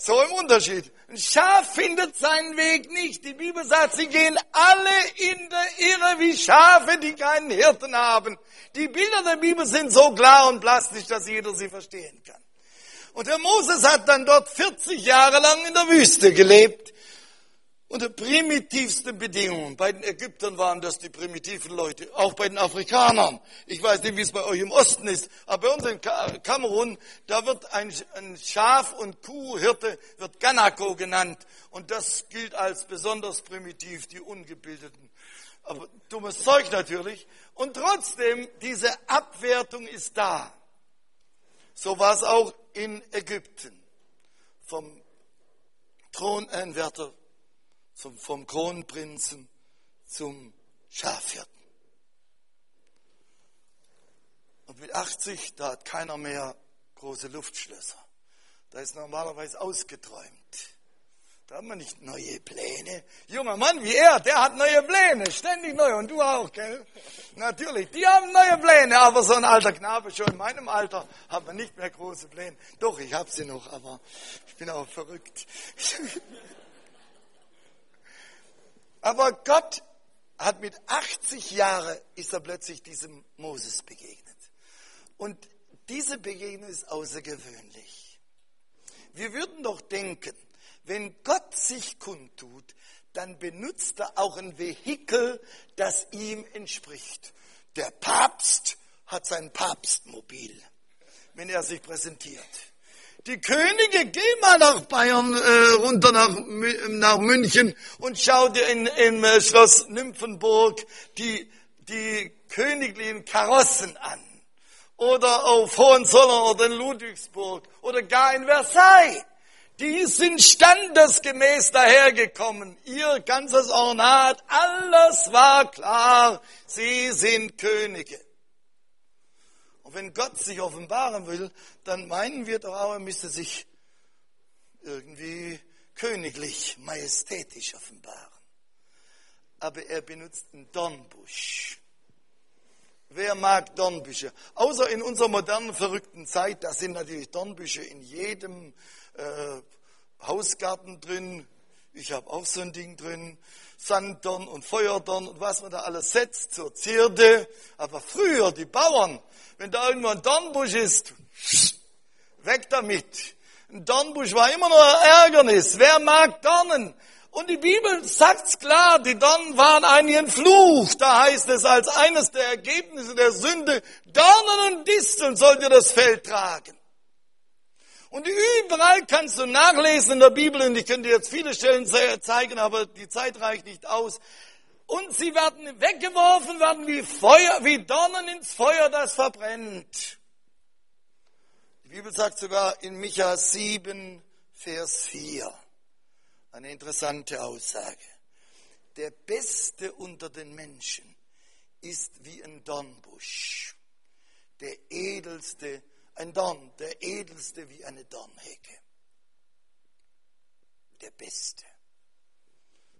So im Unterschied. Ein Schaf findet seinen Weg nicht. Die Bibel sagt, sie gehen alle in der Irre wie Schafe, die keinen Hirten haben. Die Bilder der Bibel sind so klar und plastisch, dass jeder sie verstehen kann. Und der Moses hat dann dort 40 Jahre lang in der Wüste gelebt unter primitivsten Bedingungen. Bei den Ägyptern waren das die primitiven Leute, auch bei den Afrikanern. Ich weiß nicht, wie es bei euch im Osten ist, aber bei uns in Kamerun, da wird ein, Schaf- und Kuhhirte, wird Ganako genannt. Und das gilt als besonders primitiv, die Ungebildeten. Aber dummes Zeug natürlich. Und trotzdem, diese Abwertung ist da. So war es auch in Ägypten. Vom Thronanwärter zum, vom Kronprinzen zum Schafhirten. Und mit 80, da hat keiner mehr große Luftschlösser. Da ist normalerweise ausgeträumt. Da haben wir nicht neue Pläne. Junger Mann wie er, der hat neue Pläne, ständig neu. Und du auch, gell? Natürlich, die haben neue Pläne, aber so ein alter Knabe schon in meinem Alter hat man nicht mehr große Pläne. Doch, ich habe sie noch, aber ich bin auch verrückt. Aber Gott hat mit 80 Jahren ist er plötzlich diesem Moses begegnet. Und diese Begegnung ist außergewöhnlich. Wir würden doch denken, wenn Gott sich kundtut, dann benutzt er auch ein Vehikel, das ihm entspricht. Der Papst hat sein Papstmobil, wenn er sich präsentiert. Die Könige, geh mal nach Bayern, äh, runter nach, nach München und schau dir in, im äh, Schloss Nymphenburg die, die königlichen Karossen an. Oder auf Hohenzollern oder in Ludwigsburg oder gar in Versailles. Die sind standesgemäß dahergekommen. Ihr ganzes Ornat, alles war klar. Sie sind Könige. Und wenn Gott sich offenbaren will, dann meinen wir doch auch, er müsste sich irgendwie königlich, majestätisch offenbaren. Aber er benutzt einen Dornbusch. Wer mag Dornbüsche? Außer in unserer modernen, verrückten Zeit, da sind natürlich Dornbüsche in jedem äh, Hausgarten drin. Ich habe auch so ein Ding drin. Sanddorn und Feuerdorn und was man da alles setzt zur Zierde. Aber früher, die Bauern, wenn da irgendwo ein Dornbusch ist, weg damit. Ein Dornbusch war immer nur ein Ärgernis. Wer mag Dornen? Und die Bibel sagt's klar, die Dornen waren eigentlich ein Fluch. Da heißt es als eines der Ergebnisse der Sünde, Dornen und Disteln sollt ihr das Feld tragen. Und überall kannst du nachlesen in der Bibel, und ich könnte jetzt viele Stellen zeigen, aber die Zeit reicht nicht aus. Und sie werden weggeworfen werden wie Feuer, wie Dornen ins Feuer, das verbrennt. Die Bibel sagt sogar in Micha 7, Vers 4, eine interessante Aussage. Der Beste unter den Menschen ist wie ein Dornbusch, der edelste ein Dorn, der edelste wie eine Dornhecke. Der Beste.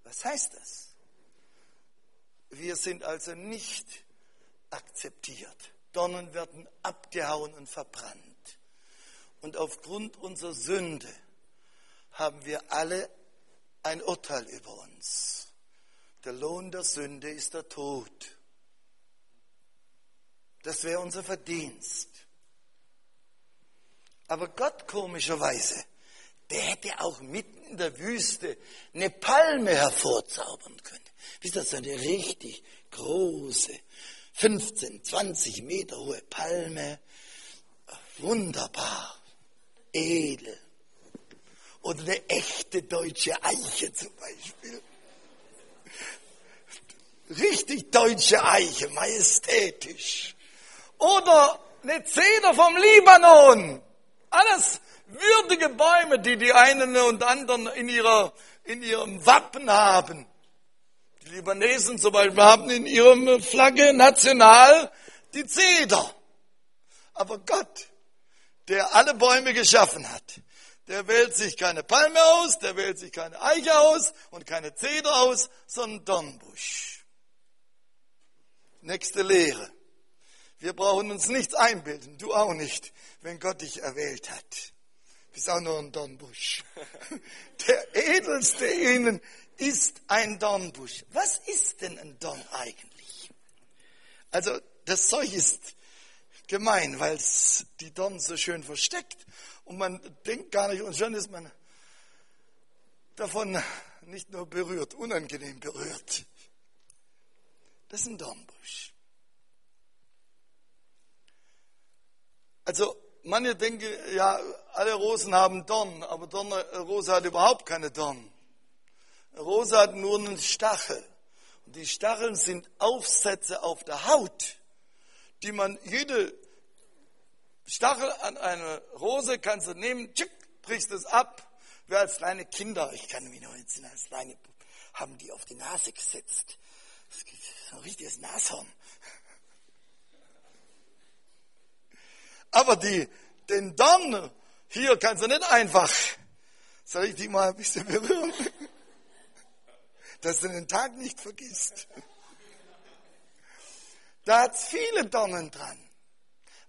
Was heißt das? Wir sind also nicht akzeptiert. Dornen werden abgehauen und verbrannt. Und aufgrund unserer Sünde haben wir alle ein Urteil über uns. Der Lohn der Sünde ist der Tod. Das wäre unser Verdienst. Aber Gott komischerweise, der hätte auch mitten in der Wüste eine Palme hervorzaubern können. Wisst ihr, so eine richtig große, 15, 20 Meter hohe Palme. Wunderbar, edel. Oder eine echte deutsche Eiche zum Beispiel. Richtig deutsche Eiche, majestätisch. Oder eine Zeder vom Libanon. Alles würdige Bäume, die die einen und anderen in, ihrer, in ihrem Wappen haben. Die Libanesen zum Beispiel haben in ihrem Flagge national die Zeder. Aber Gott, der alle Bäume geschaffen hat, der wählt sich keine Palme aus, der wählt sich keine Eiche aus und keine Zeder aus, sondern Dornbusch. Nächste Lehre. Wir brauchen uns nichts einbilden, du auch nicht, wenn Gott dich erwählt hat. Du bist auch nur ein Dornbusch. Der edelste ihnen ist ein Dornbusch. Was ist denn ein Dorn eigentlich? Also das Zeug ist gemein, weil es die Dornen so schön versteckt und man denkt gar nicht, und schon ist man davon nicht nur berührt, unangenehm berührt. Das ist ein Dornbusch. Also manche denken, ja, alle Rosen haben Dornen, aber Dorn, Rose hat überhaupt keine Dornen. Rose hat nur einen Stachel. Und die Stacheln sind Aufsätze auf der Haut, die man jede Stachel an eine Rose kannst du nehmen, tschick, brichst es ab. Wir als kleine Kinder, ich kann mich noch entsinnen, als kleine haben die auf die Nase gesetzt. Das ist ein richtiges Nashorn. Aber die, den Dorn, hier kannst du nicht einfach. Soll ich die mal ein bisschen berühren? Dass du den Tag nicht vergisst. Da hat es viele Dornen dran.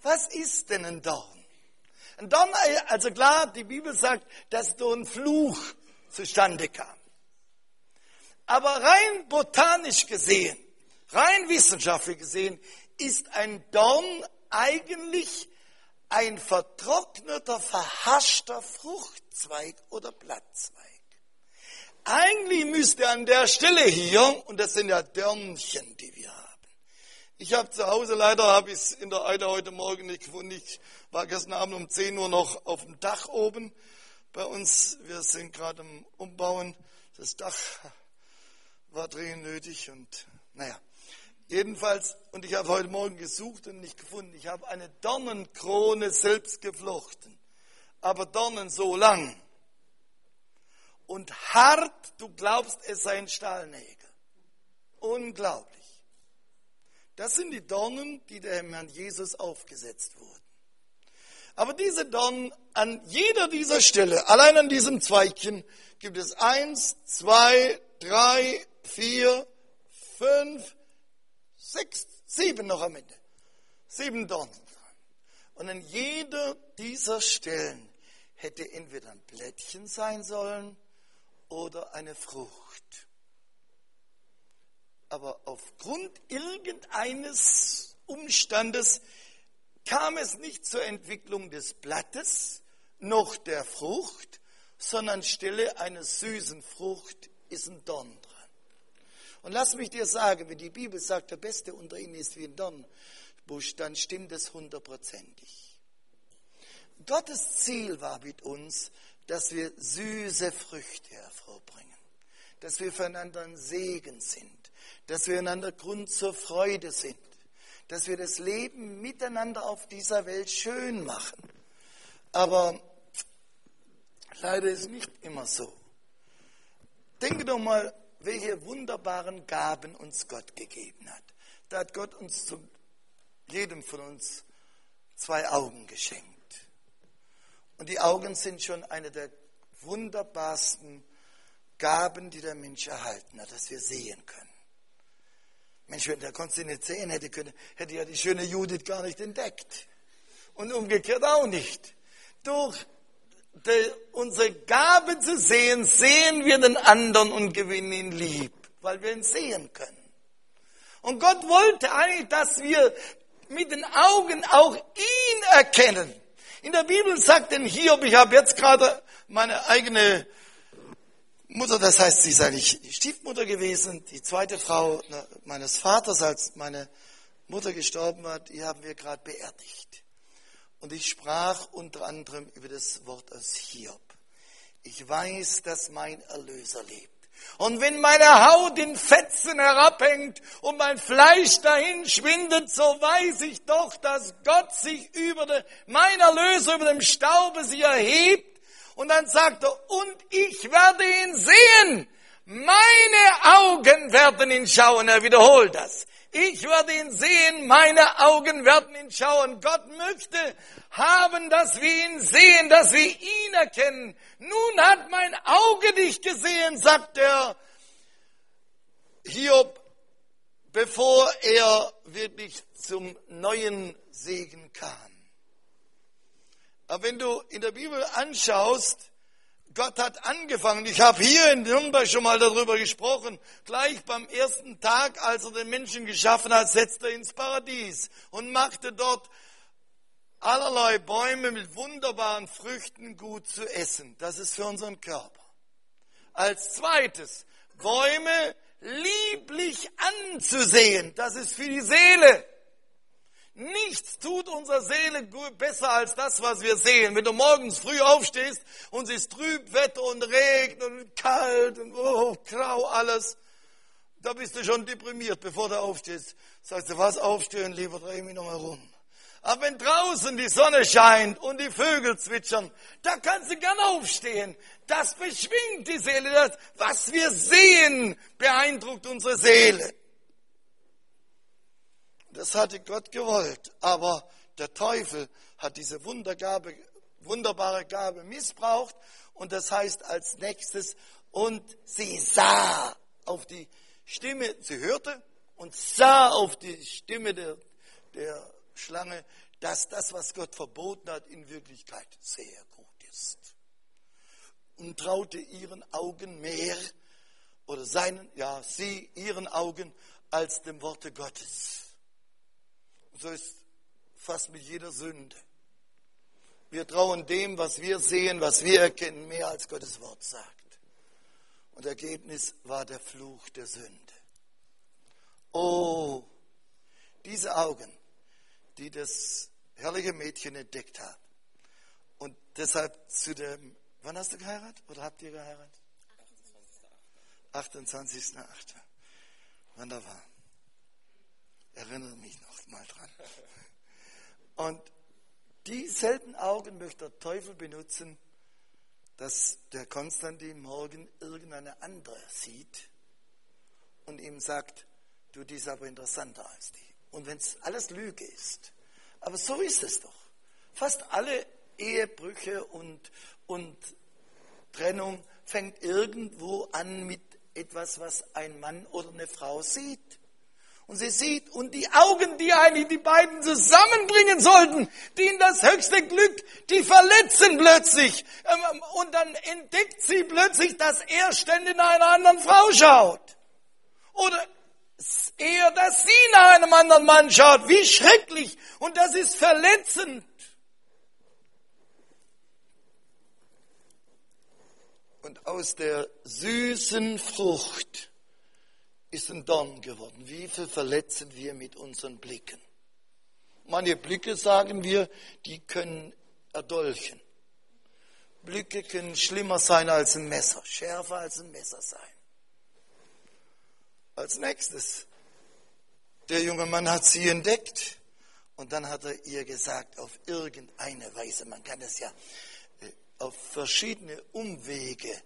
Was ist denn ein Dorn? Ein Dorn, also klar, die Bibel sagt, dass durch ein Fluch zustande kam. Aber rein botanisch gesehen, rein wissenschaftlich gesehen, ist ein Dorn eigentlich ein vertrockneter, verhaschter Fruchtzweig oder Blattzweig. Eigentlich müsste an der Stelle hier, und das sind ja Dörnchen, die wir haben, ich habe zu Hause, leider habe ich es in der Eide heute Morgen nicht gefunden. Ich war gestern Abend um 10 Uhr noch auf dem Dach oben bei uns. Wir sind gerade im Umbauen. Das Dach war dringend nötig und naja. Jedenfalls, und ich habe heute Morgen gesucht und nicht gefunden. Ich habe eine Dornenkrone selbst geflochten. Aber Dornen so lang und hart, du glaubst, es seien Stahlnägel. Unglaublich. Das sind die Dornen, die dem Herrn Jesus aufgesetzt wurden. Aber diese Dornen an jeder dieser Stelle, allein an diesem Zweigchen, gibt es eins, zwei, drei, vier, fünf, sechs, sieben noch am Ende. Sieben Dornen. Und an jeder dieser Stellen hätte entweder ein Blättchen sein sollen oder eine Frucht aber aufgrund irgendeines Umstandes kam es nicht zur Entwicklung des Blattes noch der Frucht, sondern stelle einer süßen Frucht ist ein Dorn dran. Und lass mich dir sagen, wenn die Bibel sagt, der Beste unter ihnen ist wie ein Dornbusch, dann stimmt es hundertprozentig. Gottes Ziel war mit uns, dass wir süße Früchte hervorbringen, dass wir füreinander ein Segen sind, dass wir einander Grund zur Freude sind, dass wir das Leben miteinander auf dieser Welt schön machen. Aber leider ist es nicht immer so. Denke doch mal, welche wunderbaren Gaben uns Gott gegeben hat. Da hat Gott uns zu jedem von uns zwei Augen geschenkt. Und die Augen sind schon eine der wunderbarsten Gaben, die der Mensch erhalten hat, dass wir sehen können. Mensch, wenn der Konsti nicht sehen hätte können, hätte ja die schöne Judith gar nicht entdeckt. Und umgekehrt auch nicht. Durch die, unsere Gabe zu sehen, sehen wir den anderen und gewinnen ihn lieb, weil wir ihn sehen können. Und Gott wollte eigentlich, dass wir mit den Augen auch ihn erkennen. In der Bibel sagt denn Hiob, ich habe jetzt gerade meine eigene Mutter, das heißt, sie ist eigentlich die Stiefmutter gewesen, die zweite Frau meines Vaters, als meine Mutter gestorben war, die haben wir gerade beerdigt. Und ich sprach unter anderem über das Wort aus Hiob. Ich weiß, dass mein Erlöser lebt. Und wenn meine Haut in Fetzen herabhängt und mein Fleisch dahin schwindet, so weiß ich doch, dass Gott sich über de, mein Erlöser über dem Staube sie erhebt. Und dann sagt er, und ich werde ihn sehen. Meine Augen werden ihn schauen. Er wiederholt das. Ich werde ihn sehen, meine Augen werden ihn schauen. Gott möchte haben, dass wir ihn sehen, dass wir ihn erkennen. Nun hat mein Auge dich gesehen, sagt der Hiob, bevor er wirklich zum neuen Segen kam. Aber wenn du in der Bibel anschaust, Gott hat angefangen. Ich habe hier in Nürnberg schon mal darüber gesprochen. Gleich beim ersten Tag, als er den Menschen geschaffen hat, setzte er ins Paradies und machte dort allerlei Bäume mit wunderbaren Früchten gut zu essen. Das ist für unseren Körper. Als zweites, Bäume lieblich anzusehen. Das ist für die Seele. Nichts tut unserer Seele besser als das, was wir sehen. Wenn du morgens früh aufstehst und es ist trüb Wetter und regnet und kalt und oh, grau alles, da bist du schon deprimiert, bevor du aufstehst. Sagst du, was aufstehen, lieber, dreh mich nochmal rum. Aber wenn draußen die Sonne scheint und die Vögel zwitschern, da kannst du gern aufstehen. Das beschwingt die Seele. Das, was wir sehen, beeindruckt unsere Seele. Das hatte Gott gewollt. Aber der Teufel hat diese Wundergabe, wunderbare Gabe missbraucht. Und das heißt als nächstes, und sie sah auf die Stimme, sie hörte und sah auf die Stimme der, der Schlange, dass das, was Gott verboten hat, in Wirklichkeit sehr gut ist. Und traute ihren Augen mehr, oder seinen, ja, sie ihren Augen als dem Worte Gottes. So ist fast mit jeder Sünde. Wir trauen dem, was wir sehen, was wir erkennen, mehr als Gottes Wort sagt. Und Ergebnis war der Fluch der Sünde. Oh, diese Augen, die das herrliche Mädchen entdeckt haben. Und deshalb zu dem, wann hast du geheiratet oder habt ihr geheiratet? 28.8. Wunderbar. Erinnere mich noch mal dran. Und dieselben Augen möchte der Teufel benutzen, dass der Konstantin morgen irgendeine andere sieht und ihm sagt, du, die ist aber interessanter als die. Und wenn es alles Lüge ist. Aber so ist es doch. Fast alle Ehebrüche und, und Trennung fängt irgendwo an mit etwas, was ein Mann oder eine Frau sieht. Und sie sieht, und die Augen, die eigentlich die beiden zusammenbringen sollten, die in das höchste Glück, die verletzen plötzlich. Ähm, und dann entdeckt sie plötzlich, dass er ständig nach einer anderen Frau schaut. Oder eher, dass sie nach einem anderen Mann schaut. Wie schrecklich. Und das ist verletzend. Und aus der süßen Frucht ist ein Dorn geworden. Wie viel verletzen wir mit unseren Blicken? Manche Blicke, sagen wir, die können erdolchen. Blicke können schlimmer sein als ein Messer, schärfer als ein Messer sein. Als nächstes, der junge Mann hat sie entdeckt und dann hat er ihr gesagt, auf irgendeine Weise, man kann es ja äh, auf verschiedene Umwege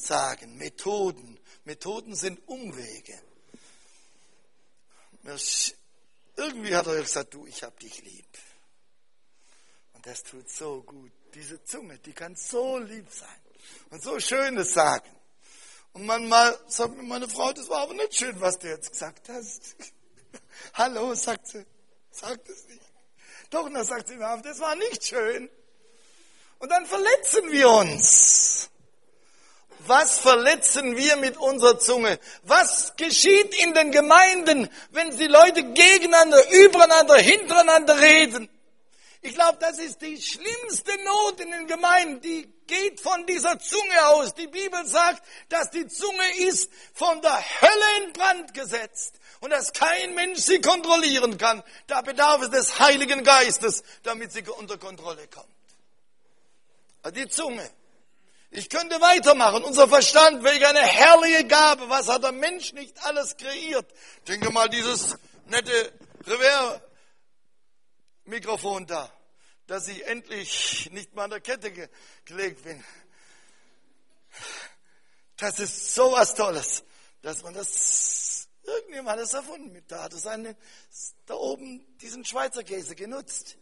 sagen, Methoden. Methoden sind Umwege. Irgendwie hat er gesagt, du, ich hab dich lieb. Und das tut so gut. Diese Zunge, die kann so lieb sein und so Schönes sagen. Und manchmal sagt mir meine Frau, das war aber nicht schön, was du jetzt gesagt hast. Hallo, sagt sie, sagt es nicht. Doch, dann sagt sie mir, das war nicht schön. Und dann verletzen wir uns. Was verletzen wir mit unserer Zunge? Was geschieht in den Gemeinden, wenn die Leute gegeneinander, übereinander, hintereinander reden? Ich glaube, das ist die schlimmste Not in den Gemeinden. Die geht von dieser Zunge aus. Die Bibel sagt, dass die Zunge ist von der Hölle in Brand gesetzt und dass kein Mensch sie kontrollieren kann. Da bedarf es des Heiligen Geistes, damit sie unter Kontrolle kommt. Die Zunge. Ich könnte weitermachen. Unser Verstand, welch eine herrliche Gabe. Was hat der Mensch nicht alles kreiert? Denke mal, dieses nette Revers-Mikrofon da, dass ich endlich nicht mal an der Kette ge gelegt bin. Das ist so was Tolles, dass man das, irgendjemand hat es erfunden. Da hat es einen, da oben diesen Schweizer Käse genutzt.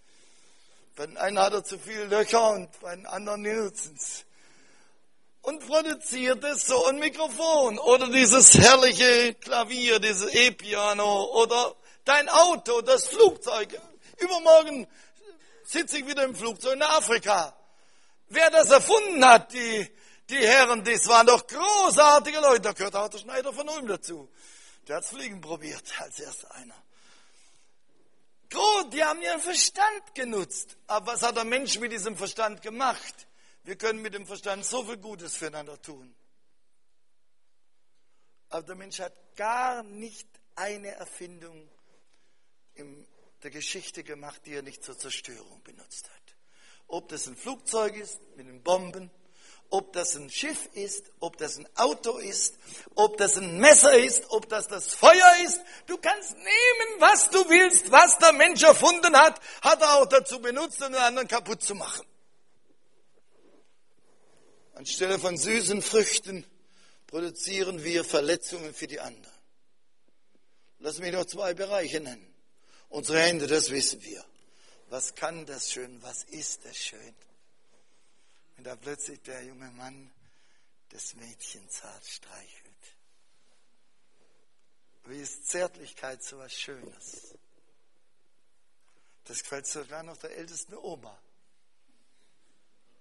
Bei den einen hat er zu viele Löcher und bei den anderen nutzen es und produzierte so ein Mikrofon oder dieses herrliche Klavier, dieses E-Piano oder dein Auto, das Flugzeug. Übermorgen sitze ich wieder im Flugzeug in Afrika. Wer das erfunden hat, die, die Herren, das waren doch großartige Leute. Da gehört auch der Schneider von Ulm dazu. Der hat's Fliegen probiert, als erster einer. Gut, die haben ihren Verstand genutzt. Aber was hat der Mensch mit diesem Verstand gemacht? Wir können mit dem Verstand so viel Gutes füreinander tun. Aber der Mensch hat gar nicht eine Erfindung in der Geschichte gemacht, die er nicht zur Zerstörung benutzt hat. Ob das ein Flugzeug ist mit den Bomben, ob das ein Schiff ist, ob das ein Auto ist, ob das ein Messer ist, ob das das Feuer ist. Du kannst nehmen, was du willst, was der Mensch erfunden hat, hat er auch dazu benutzt, um den anderen kaputt zu machen. Anstelle von süßen Früchten produzieren wir Verletzungen für die anderen. Lass mich noch zwei Bereiche nennen. Unsere Hände, das wissen wir. Was kann das schön? Was ist das schön? Wenn da plötzlich der junge Mann das Mädchen zart streichelt. Wie ist Zärtlichkeit so was Schönes? Das gefällt sogar noch der ältesten Oma.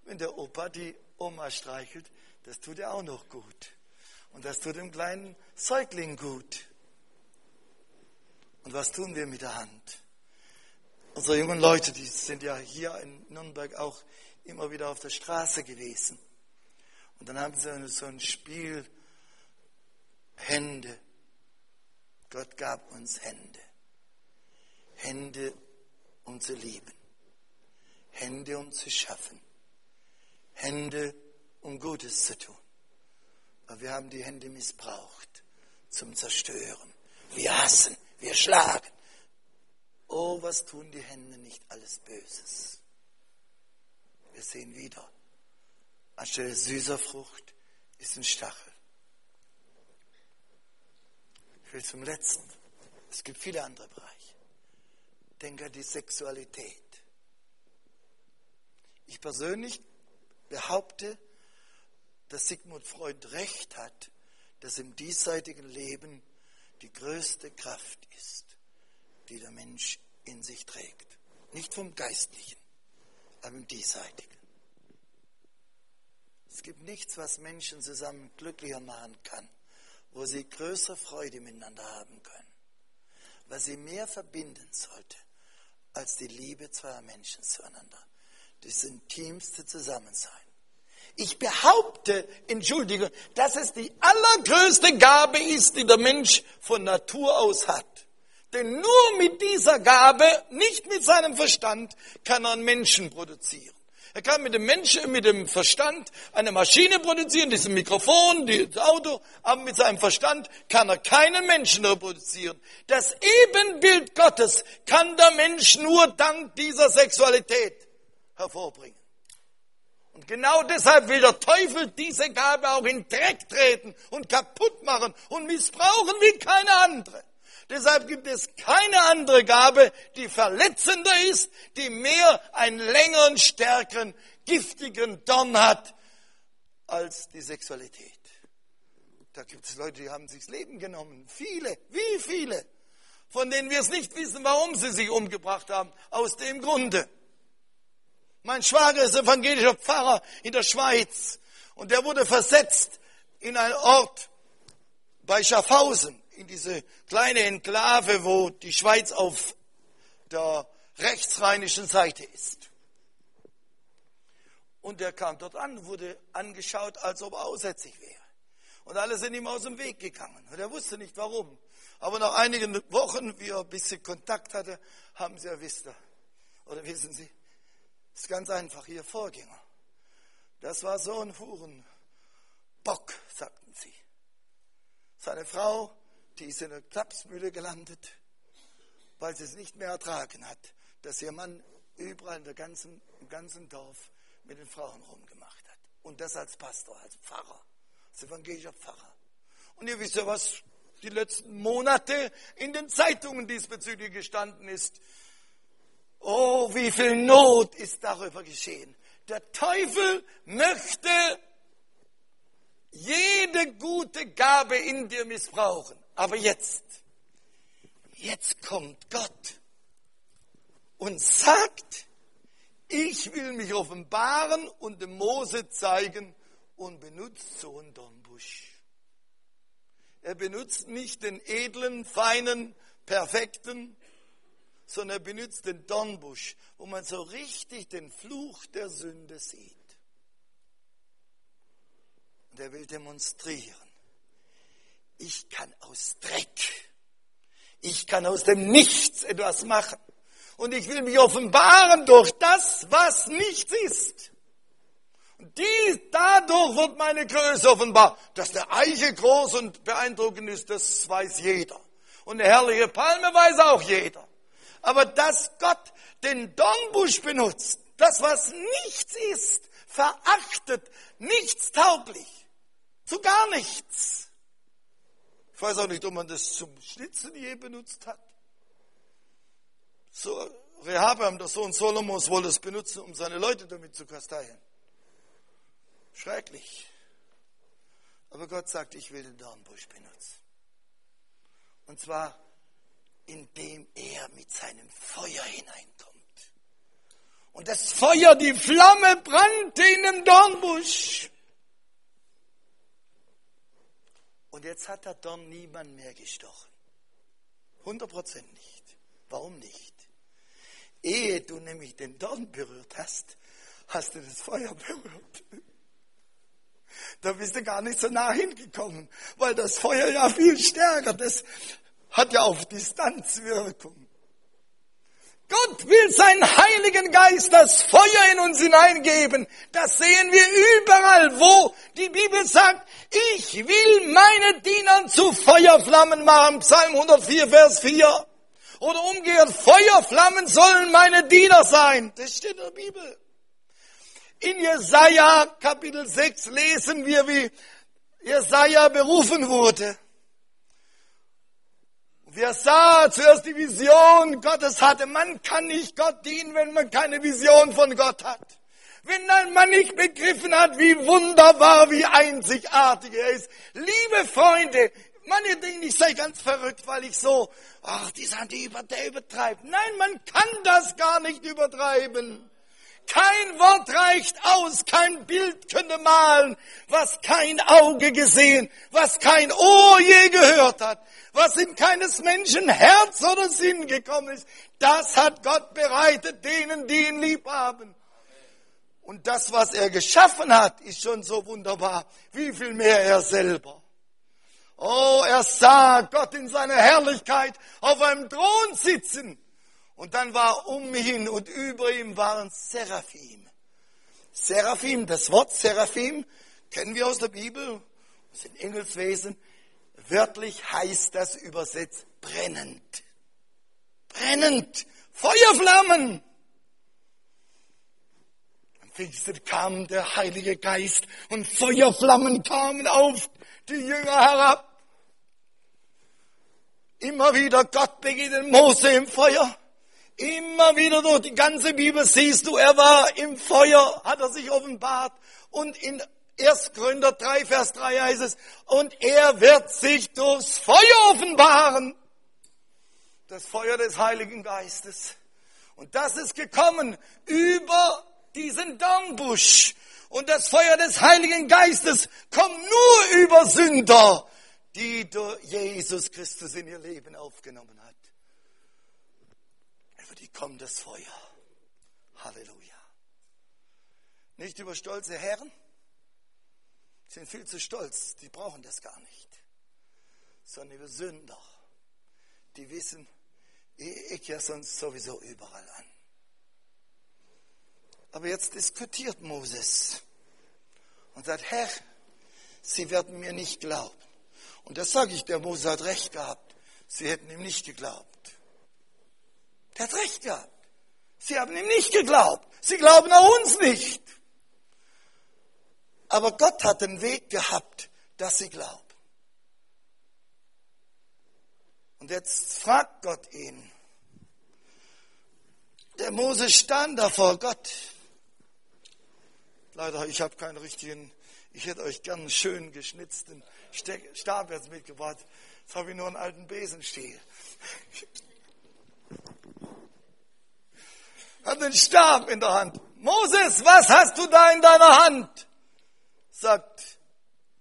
Wenn der Opa die Oma streichelt, das tut er auch noch gut. Und das tut dem kleinen Säugling gut. Und was tun wir mit der Hand? Unsere jungen Leute, die sind ja hier in Nürnberg auch immer wieder auf der Straße gewesen. Und dann haben sie so ein Spiel, Hände. Gott gab uns Hände. Hände, um zu lieben. Hände, um zu schaffen. Hände, um Gutes zu tun. Aber wir haben die Hände missbraucht zum Zerstören. Wir hassen, wir schlagen. Oh, was tun die Hände nicht alles Böses. Wir sehen wieder, anstelle süßer Frucht ist ein Stachel. Ich will zum letzten. Es gibt viele andere Bereiche. Denke an die Sexualität. Ich persönlich behaupte, dass Sigmund Freud recht hat, dass im diesseitigen Leben die größte Kraft ist, die der Mensch in sich trägt. Nicht vom Geistlichen, aber im Diesseitigen. Es gibt nichts, was Menschen zusammen glücklicher machen kann, wo sie größere Freude miteinander haben können, was sie mehr verbinden sollte als die Liebe zweier Menschen zueinander das intimste Zusammensein. Ich behaupte, entschuldige, dass es die allergrößte Gabe ist, die der Mensch von Natur aus hat. Denn nur mit dieser Gabe, nicht mit seinem Verstand, kann er einen Menschen produzieren. Er kann mit dem Menschen, mit dem Verstand eine Maschine produzieren, dieses Mikrofon, das Auto, aber mit seinem Verstand kann er keinen Menschen reproduzieren. Das Ebenbild Gottes kann der Mensch nur dank dieser Sexualität hervorbringen. Und genau deshalb will der Teufel diese Gabe auch in Dreck treten und kaputt machen und missbrauchen wie keine andere. Deshalb gibt es keine andere Gabe, die verletzender ist, die mehr einen längeren, stärkeren, giftigen Dorn hat als die Sexualität. Da gibt es Leute, die haben sich das Leben genommen. Viele, wie viele, von denen wir es nicht wissen, warum sie sich umgebracht haben. Aus dem Grunde. Mein Schwager ist evangelischer Pfarrer in der Schweiz und der wurde versetzt in einen Ort bei Schaffhausen, in diese kleine Enklave, wo die Schweiz auf der rechtsrheinischen Seite ist. Und er kam dort an, wurde angeschaut, als ob er aussätzig wäre. Und alle sind ihm aus dem Weg gegangen. Und er wusste nicht warum. Aber nach einigen Wochen, wie er ein bisschen Kontakt hatte, haben sie ja wisst, oder wissen Sie, ist ganz einfach, ihr Vorgänger. Das war so ein Hurenbock, sagten sie. Seine Frau, die ist in der Klapsmühle gelandet, weil sie es nicht mehr ertragen hat, dass ihr Mann überall in der ganzen, im ganzen Dorf mit den Frauen rumgemacht hat. Und das als Pastor, als Pfarrer, als evangelischer Pfarrer. Und ihr wisst ja, was die letzten Monate in den Zeitungen diesbezüglich gestanden ist. Oh, wie viel Not ist darüber geschehen. Der Teufel möchte jede gute Gabe in dir missbrauchen. Aber jetzt, jetzt kommt Gott und sagt, ich will mich offenbaren und dem Mose zeigen und benutzt so einen Dornbusch. Er benutzt nicht den edlen, feinen, perfekten, sondern er benutzt den Dornbusch, wo man so richtig den Fluch der Sünde sieht. Und er will demonstrieren, ich kann aus Dreck, ich kann aus dem Nichts etwas machen. Und ich will mich offenbaren durch das, was nichts ist. Und die, dadurch wird meine Größe offenbar. Dass der Eiche groß und beeindruckend ist, das weiß jeder. Und eine herrliche Palme weiß auch jeder. Aber dass Gott den Dornbusch benutzt, das was nichts ist, verachtet, nichts tauglich, zu gar nichts. Ich weiß auch nicht, ob man das zum Schnitzen je benutzt hat. So, Rehabeam, der Sohn Solomos, wollte es benutzen, um seine Leute damit zu kasteien. Schrecklich. Aber Gott sagt, ich will den Dornbusch benutzen. Und zwar, indem er mit seinem Feuer hineinkommt. Und das Feuer, die Flamme brannte in dem Dornbusch. Und jetzt hat der Dorn niemand mehr gestochen. 100 Prozent nicht. Warum nicht? Ehe du nämlich den Dorn berührt hast, hast du das Feuer berührt. Da bist du gar nicht so nah hingekommen, weil das Feuer ja viel stärker, das hat ja auf Distanz Wirkung. Gott will seinen Heiligen Geist, das Feuer in uns hineingeben. Das sehen wir überall, wo die Bibel sagt, ich will meine Diener zu Feuerflammen machen. Psalm 104, Vers 4. Oder umgekehrt, Feuerflammen sollen meine Diener sein. Das steht in der Bibel. In Jesaja Kapitel 6 lesen wir, wie Jesaja berufen wurde. Wir sah zuerst die Vision Gottes hatte. Man kann nicht Gott dienen, wenn man keine Vision von Gott hat. Wenn man nicht begriffen hat, wie wunderbar, wie einzigartig er ist. Liebe Freunde, Manche denken, ich sei ganz verrückt, weil ich so, ach, die sind die über, der übertreibt. Nein, man kann das gar nicht übertreiben. Kein Wort reicht aus, kein Bild könnte malen, was kein Auge gesehen, was kein Ohr je gehört hat, was in keines Menschen Herz oder Sinn gekommen ist. Das hat Gott bereitet denen, die ihn lieb haben. Und das, was er geschaffen hat, ist schon so wunderbar. Wie viel mehr er selber. Oh, er sah Gott in seiner Herrlichkeit auf einem Thron sitzen. Und dann war um ihn und über ihm waren Seraphim. Seraphim, das Wort Seraphim kennen wir aus der Bibel, das sind Engelswesen. Wörtlich heißt das übersetzt brennend. Brennend. Feuerflammen. Am Pfingsten kam der Heilige Geist und Feuerflammen kamen auf die Jünger herab. Immer wieder Gott begegnet Mose im Feuer. Immer wieder durch die ganze Bibel siehst du, er war im Feuer, hat er sich offenbart. Und in 1. Gründer 3, Vers 3 heißt es, und er wird sich durchs Feuer offenbaren. Das Feuer des Heiligen Geistes. Und das ist gekommen über diesen Dornbusch. Und das Feuer des Heiligen Geistes kommt nur über Sünder die durch Jesus Christus in ihr Leben aufgenommen hat. Die kommt das Feuer. Halleluja. Nicht über stolze Herren, sind viel zu stolz, die brauchen das gar nicht, sondern über Sünder, die wissen, ich ja sonst sowieso überall an. Aber jetzt diskutiert Moses und sagt, Herr, sie werden mir nicht glauben. Und das sage ich, der Mose hat recht gehabt. Sie hätten ihm nicht geglaubt. Der hat recht gehabt. Sie haben ihm nicht geglaubt. Sie glauben auch uns nicht. Aber Gott hat den Weg gehabt, dass sie glauben. Und jetzt fragt Gott ihn. Der Mose stand da vor Gott. Leider, ich habe keinen richtigen, ich hätte euch gern einen schön geschnitzten Stab jetzt mitgebracht. Jetzt habe ich nur einen alten Besenstiel. Hat einen Stab in der Hand. Moses, was hast du da in deiner Hand? Sagt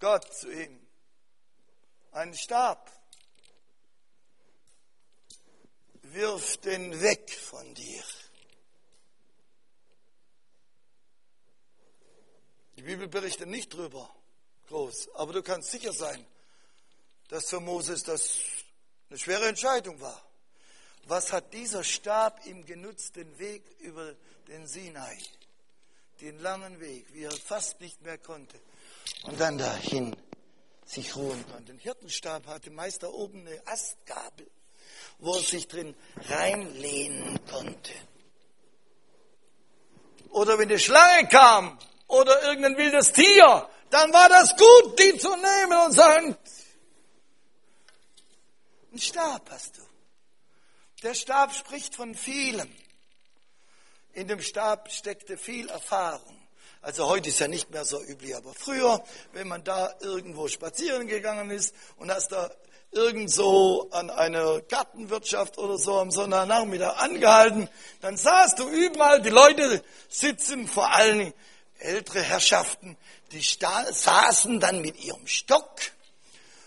Gott zu ihm. Einen Stab. Wirf den weg von dir. Die Bibel berichtet nicht drüber groß, aber du kannst sicher sein, dass für Moses das eine schwere Entscheidung war. Was hat dieser Stab ihm genutzt, den Weg über den Sinai, den langen Weg, wie er fast nicht mehr konnte, und dann dahin sich ruhen konnte. Ein Hirtenstab hatte meist da oben eine Astgabel, wo er sich drin reinlehnen konnte. Oder wenn die Schlange kam oder irgendein wildes Tier, dann war das gut, die zu nehmen und sagen, ein Stab hast du. Der Stab spricht von vielem. In dem Stab steckte viel Erfahrung. Also heute ist ja nicht mehr so üblich, aber früher, wenn man da irgendwo spazieren gegangen ist und hast da irgendwo an einer Gartenwirtschaft oder so am Sonntagnachmittag angehalten, dann sahst du überall die Leute sitzen, vor allen ältere Herrschaften, die saßen dann mit ihrem Stock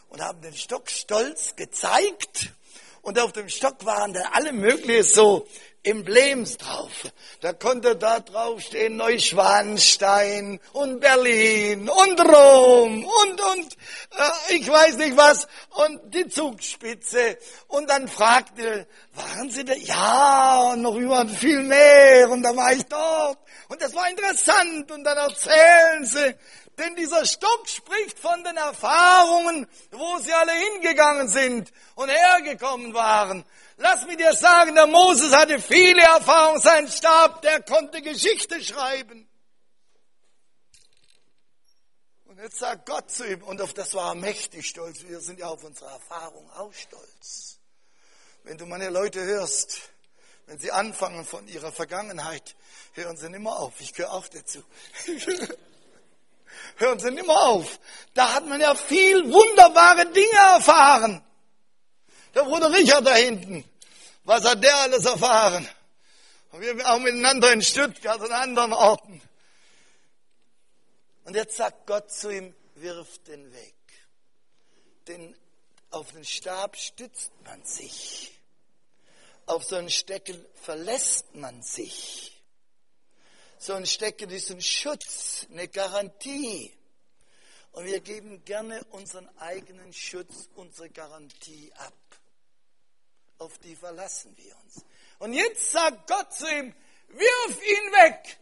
und haben den Stock stolz gezeigt. Und auf dem Stock waren dann alle möglichen so Emblems drauf. Da konnte da drauf stehen Neuschwanstein und Berlin und Rom und, und äh, ich weiß nicht was und die Zugspitze. Und dann fragte, waren Sie da? Ja, und noch über viel mehr und da war ich dort. Und das war interessant und dann erzählen Sie, denn dieser Stock spricht von den Erfahrungen, wo sie alle hingegangen sind und hergekommen waren. Lass mich dir sagen, der Moses hatte viele Erfahrungen, sein Stab, der konnte Geschichte schreiben. Und jetzt sagt Gott zu ihm, und auf das war er mächtig stolz, wir sind ja auf unsere Erfahrung auch stolz. Wenn du meine Leute hörst, wenn sie anfangen von ihrer Vergangenheit, hören sie nicht mehr auf. Ich gehöre auch dazu. hören sie nicht mehr auf. Da hat man ja viel wunderbare Dinge erfahren. Der Bruder Richard da hinten, was hat der alles erfahren? Und wir auch miteinander in Stuttgart und anderen Orten. Und jetzt sagt Gott zu ihm, wirf den weg. Denn auf den Stab stützt man sich. Auf so ein Stecken verlässt man sich. So ein Stecken ist ein Schutz, eine Garantie. Und wir geben gerne unseren eigenen Schutz, unsere Garantie ab auf die verlassen wir uns. Und jetzt sagt Gott zu ihm, wirf ihn weg.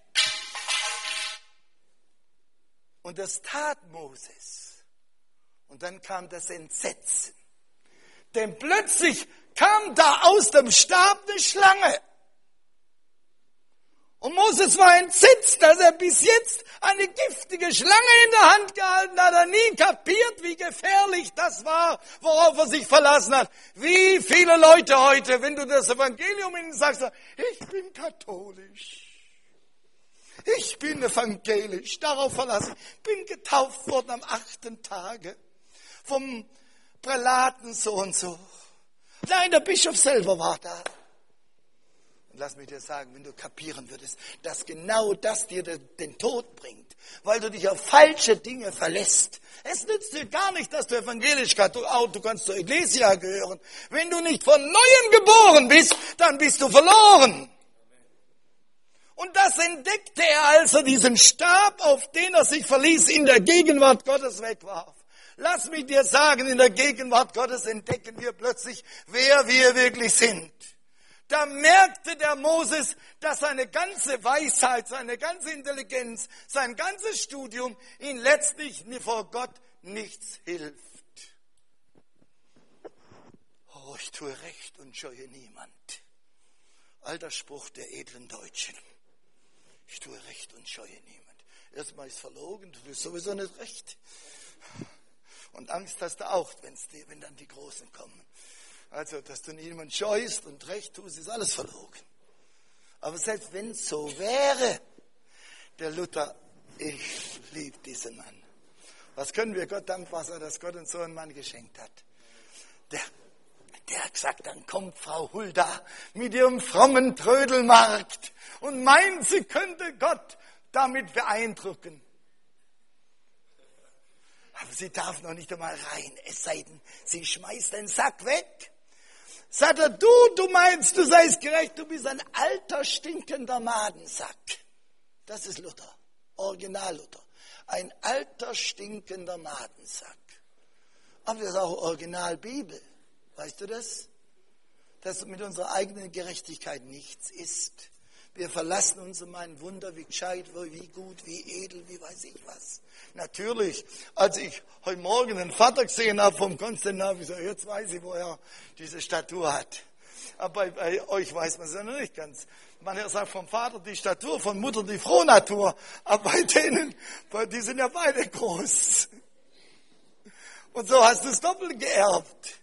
Und das tat Moses. Und dann kam das Entsetzen. Denn plötzlich kam da aus dem Stab eine Schlange. Und Moses war entsetzt, dass er bis jetzt eine giftige Schlange in der Hand gehalten hat. Er nie kapiert, wie gefährlich das war, worauf er sich verlassen hat. Wie viele Leute heute, wenn du das Evangelium ihnen sagst, ich bin katholisch. Ich bin evangelisch, darauf verlassen. Bin getauft worden am achten Tage vom Prälaten so und so. Nein, der Bischof selber war da lass mich dir sagen, wenn du kapieren würdest, dass genau das dir den Tod bringt, weil du dich auf falsche Dinge verlässt. Es nützt dir gar nicht, dass du evangelisch du, du kannst zur Ecclesia gehören. Wenn du nicht von Neuem geboren bist, dann bist du verloren. Und das entdeckte er, als er diesen Stab, auf den er sich verließ, in der Gegenwart Gottes wegwarf. Lass mich dir sagen, in der Gegenwart Gottes entdecken wir plötzlich, wer wir wirklich sind. Da merkte der Moses, dass seine ganze Weisheit, seine ganze Intelligenz, sein ganzes Studium ihn letztlich vor Gott nichts hilft. Oh, ich tue recht und scheue niemand. Alter Spruch der edlen Deutschen. Ich tue recht und scheue niemand. Erstmal ist verlogen, du tust sowieso nicht recht. Und Angst hast du auch, wenn's die, wenn dann die Großen kommen. Also, dass du niemand scheust und recht tust, ist alles verlogen. Aber selbst wenn es so wäre, der Luther, ich liebe diesen Mann. Was können wir Gott dankbar sein, dass Gott uns so einen Mann geschenkt hat? Der, der hat gesagt, dann kommt Frau Hulda mit ihrem frommen Trödelmarkt und meint, sie könnte Gott damit beeindrucken. Aber sie darf noch nicht einmal rein, es sei denn, sie schmeißt den Sack weg. Sagt er, du, du meinst, du seist gerecht, du bist ein alter, stinkender Madensack. Das ist Luther, Original Luther. Ein alter, stinkender Madensack. Aber das ist auch Original Bibel. Weißt du das? Dass mit unserer eigenen Gerechtigkeit nichts ist. Wir verlassen uns um ein Wunder, wie gescheit, wie gut, wie edel, wie weiß ich was. Natürlich, als ich heute Morgen den Vater gesehen habe vom Konstantin, habe ich gesagt, jetzt weiß ich, wo er diese Statur hat. Aber bei, bei euch weiß man es ja noch nicht ganz. Man sagt vom Vater die Statur, von Mutter die Frohnatur. Aber bei denen, die sind ja beide groß. Und so hast du es doppelt geerbt.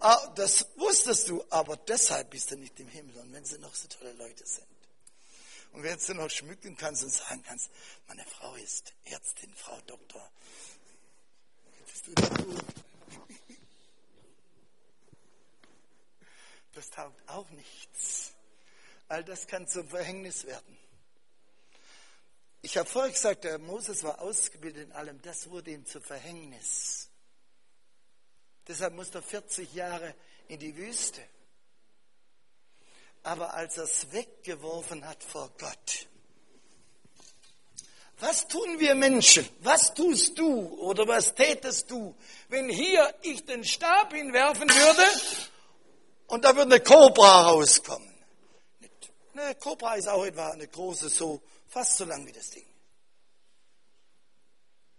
Ah, das wusstest du, aber deshalb bist du nicht im Himmel. Und wenn sie noch so tolle Leute sind. Und wenn du noch schmücken kannst und sagen kannst, meine Frau ist Ärztin, Frau Doktor. Bist du gut? Das taugt auch nichts. All das kann zum Verhängnis werden. Ich habe vorher gesagt, der Moses war ausgebildet in allem. Das wurde ihm zu Verhängnis. Deshalb musste er 40 Jahre in die Wüste aber als er es weggeworfen hat vor Gott. Was tun wir Menschen? Was tust du oder was tätest du, wenn hier ich den Stab hinwerfen würde und da würde eine Kobra rauskommen? Eine Kobra ist auch etwa eine große, so fast so lang wie das Ding.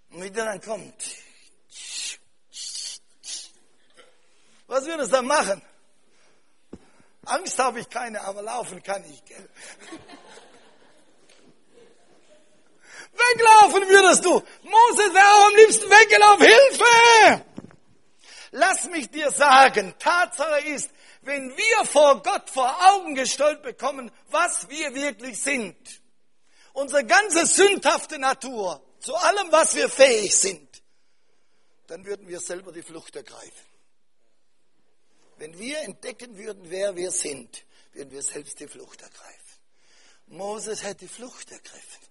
Und wie der dann kommt, was würde es dann machen? Angst habe ich keine, aber laufen kann ich. Gell? Weglaufen würdest du. Moses wäre auch am liebsten weggelaufen. Hilfe! Lass mich dir sagen, Tatsache ist, wenn wir vor Gott vor Augen gestellt bekommen, was wir wirklich sind, unsere ganze sündhafte Natur, zu allem, was wir fähig sind, dann würden wir selber die Flucht ergreifen. Wenn wir entdecken würden, wer wir sind, würden wir selbst die Flucht ergreifen. Moses hätte die Flucht ergriffen.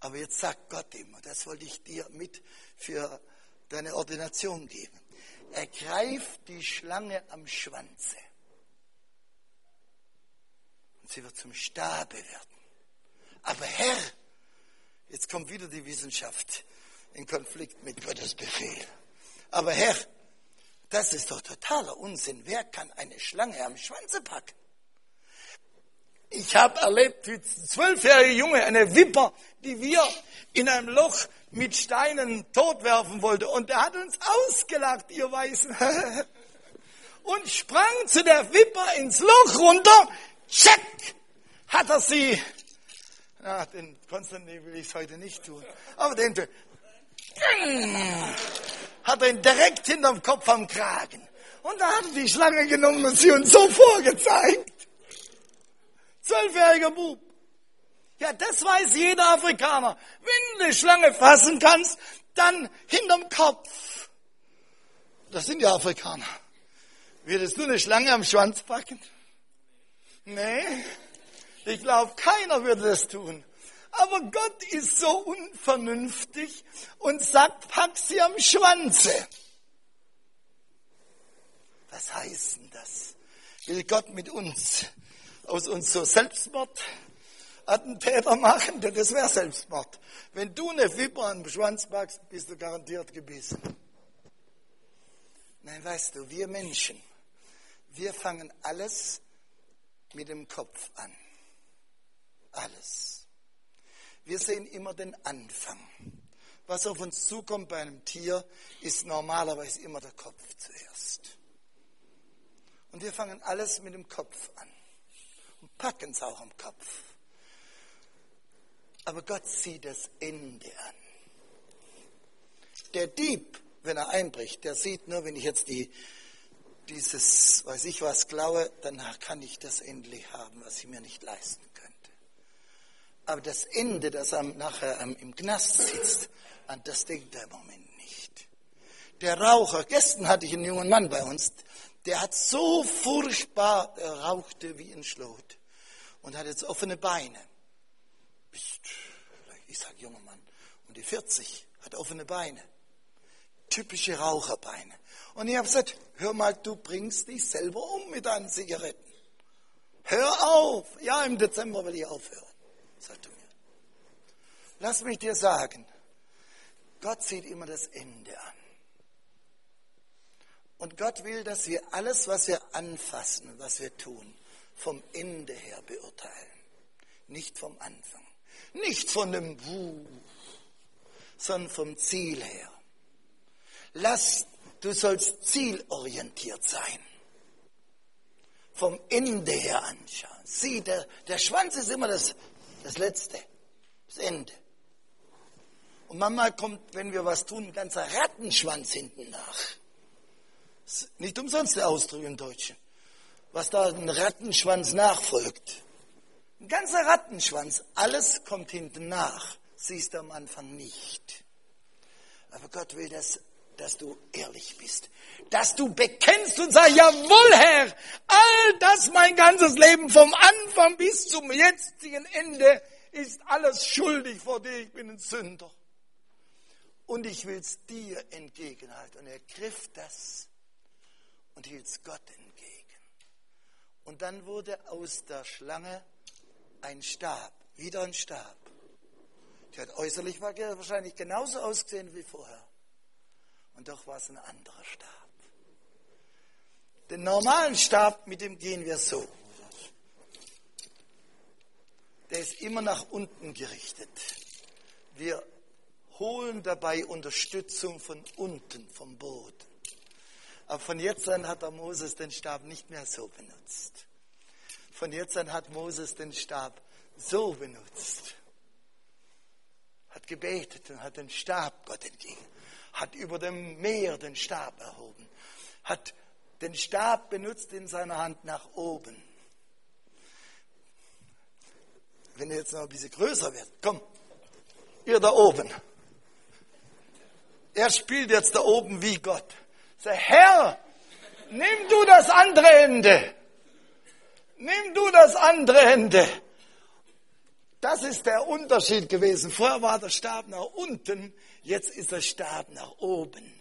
Aber jetzt sagt Gott und das wollte ich dir mit für deine Ordination geben. Ergreift die Schlange am Schwanze. Und sie wird zum Stabe werden. Aber Herr, jetzt kommt wieder die Wissenschaft in Konflikt mit Gottes Befehl. Aber Herr, das ist doch totaler Unsinn. Wer kann eine Schlange am Schwanze packen? Ich habe erlebt, wie zwölfjährige Junge eine Wipper, die wir in einem Loch mit Steinen totwerfen wollte. Und er hat uns ausgelacht, ihr Weißen. Und sprang zu der Wipper ins Loch runter. Check! Hat er sie. Ja, den Konstantin will ich heute nicht tun. Aber den hat er ihn direkt hinterm Kopf am Kragen. Und da hat er die Schlange genommen und sie uns so vorgezeigt. Zwölfjähriger Bub. Ja, das weiß jeder Afrikaner. Wenn du eine Schlange fassen kannst, dann hinterm Kopf. Das sind ja Afrikaner. Würdest du eine Schlange am Schwanz packen? Nee. Ich glaube, keiner würde das tun. Aber Gott ist so unvernünftig und sagt, pack sie am Schwanze. Was heißt denn das? Will Gott mit uns aus uns so Selbstmordattentäter machen? Das wäre Selbstmord. Wenn du eine Viper am Schwanz packst, bist du garantiert gebissen. Nein, weißt du, wir Menschen, wir fangen alles mit dem Kopf an. Alles. Wir sehen immer den Anfang. Was auf uns zukommt bei einem Tier, ist normalerweise immer der Kopf zuerst. Und wir fangen alles mit dem Kopf an und packen es auch am Kopf. Aber Gott sieht das Ende an. Der Dieb, wenn er einbricht, der sieht nur, wenn ich jetzt die, dieses, weiß ich was, klaue, dann kann ich das endlich haben, was ich mir nicht leisten könnte. Aber das Ende, das er nachher im Knast sitzt, an das denkt er im Moment nicht. Der Raucher, gestern hatte ich einen jungen Mann bei uns, der hat so furchtbar er rauchte wie ein Schlot und hat jetzt offene Beine. Ich sage junger Mann, um die 40, hat offene Beine. Typische Raucherbeine. Und ich habe gesagt, hör mal, du bringst dich selber um mit deinen Zigaretten. Hör auf. Ja, im Dezember will ich aufhören, sagte mir. Lass mich dir sagen, Gott sieht immer das Ende an. Und Gott will, dass wir alles, was wir anfassen, was wir tun, vom Ende her beurteilen, nicht vom Anfang. Nicht von dem Wuh, sondern vom Ziel her. Lass, du sollst zielorientiert sein. Vom Ende her anschauen. Sieh, der, der Schwanz ist immer das, das Letzte, das Ende. Und manchmal kommt, wenn wir was tun, ein ganzer Rattenschwanz hinten nach. Nicht umsonst der Ausdruck im Deutschen. Was da ein Rattenschwanz nachfolgt. Ein ganzer Rattenschwanz. Alles kommt hinten nach. Siehst du am Anfang nicht. Aber Gott will, dass, dass du ehrlich bist. Dass du bekennst und sagst, jawohl Herr, all das mein ganzes Leben vom Anfang bis zum jetzigen Ende ist alles schuldig vor dir. Ich bin ein Sünder. Und ich will es dir entgegenhalten. Und er griff das und hielt es Gott entgegen. Und dann wurde aus der Schlange ein Stab, wieder ein Stab. Der hat äußerlich wahrscheinlich genauso ausgesehen wie vorher. Und doch war es ein anderer Stab. Den normalen Stab, mit dem gehen wir so. Der ist immer nach unten gerichtet. Wir holen dabei Unterstützung von unten, vom Boden. Aber von jetzt an hat der Moses den Stab nicht mehr so benutzt. Von jetzt an hat Moses den Stab so benutzt. Hat gebetet und hat den Stab Gott entgegen. Hat über dem Meer den Stab erhoben. Hat den Stab benutzt in seiner Hand nach oben. Wenn er jetzt noch ein bisschen größer wird, komm, ihr da oben. Er spielt jetzt da oben wie Gott. Sag, Herr, nimm du das andere Ende. Nimm du das andere Ende. Das ist der Unterschied gewesen. Vorher war der Stab nach unten, jetzt ist der Stab nach oben.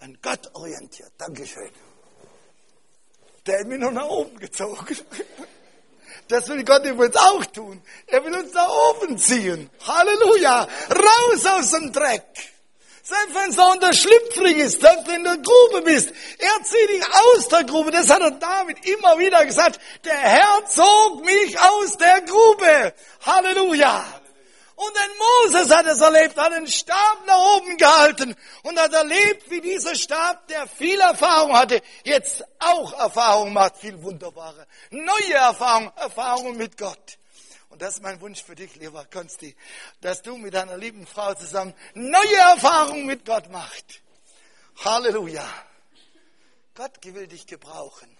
An Gott orientiert. Dankeschön. Der hat mich noch nach oben gezogen. Das will Gott übrigens auch tun. Er will uns nach oben ziehen. Halleluja. Raus aus dem Dreck. Selbst wenn du unter Schlüpfring ist, selbst wenn du in der Grube bist, er zieht dich aus der Grube. Das hat er David immer wieder gesagt. Der Herr zog mich aus der Grube. Halleluja. Und ein Moses hat es erlebt, hat den Stab nach oben gehalten und hat erlebt, wie dieser Stab, der viel Erfahrung hatte, jetzt auch Erfahrung macht, viel wunderbare, neue Erfahrung, Erfahrung mit Gott. Und das ist mein Wunsch für dich, lieber Konsti, dass du mit deiner lieben Frau zusammen neue Erfahrungen mit Gott machst. Halleluja. Gott will dich gebrauchen.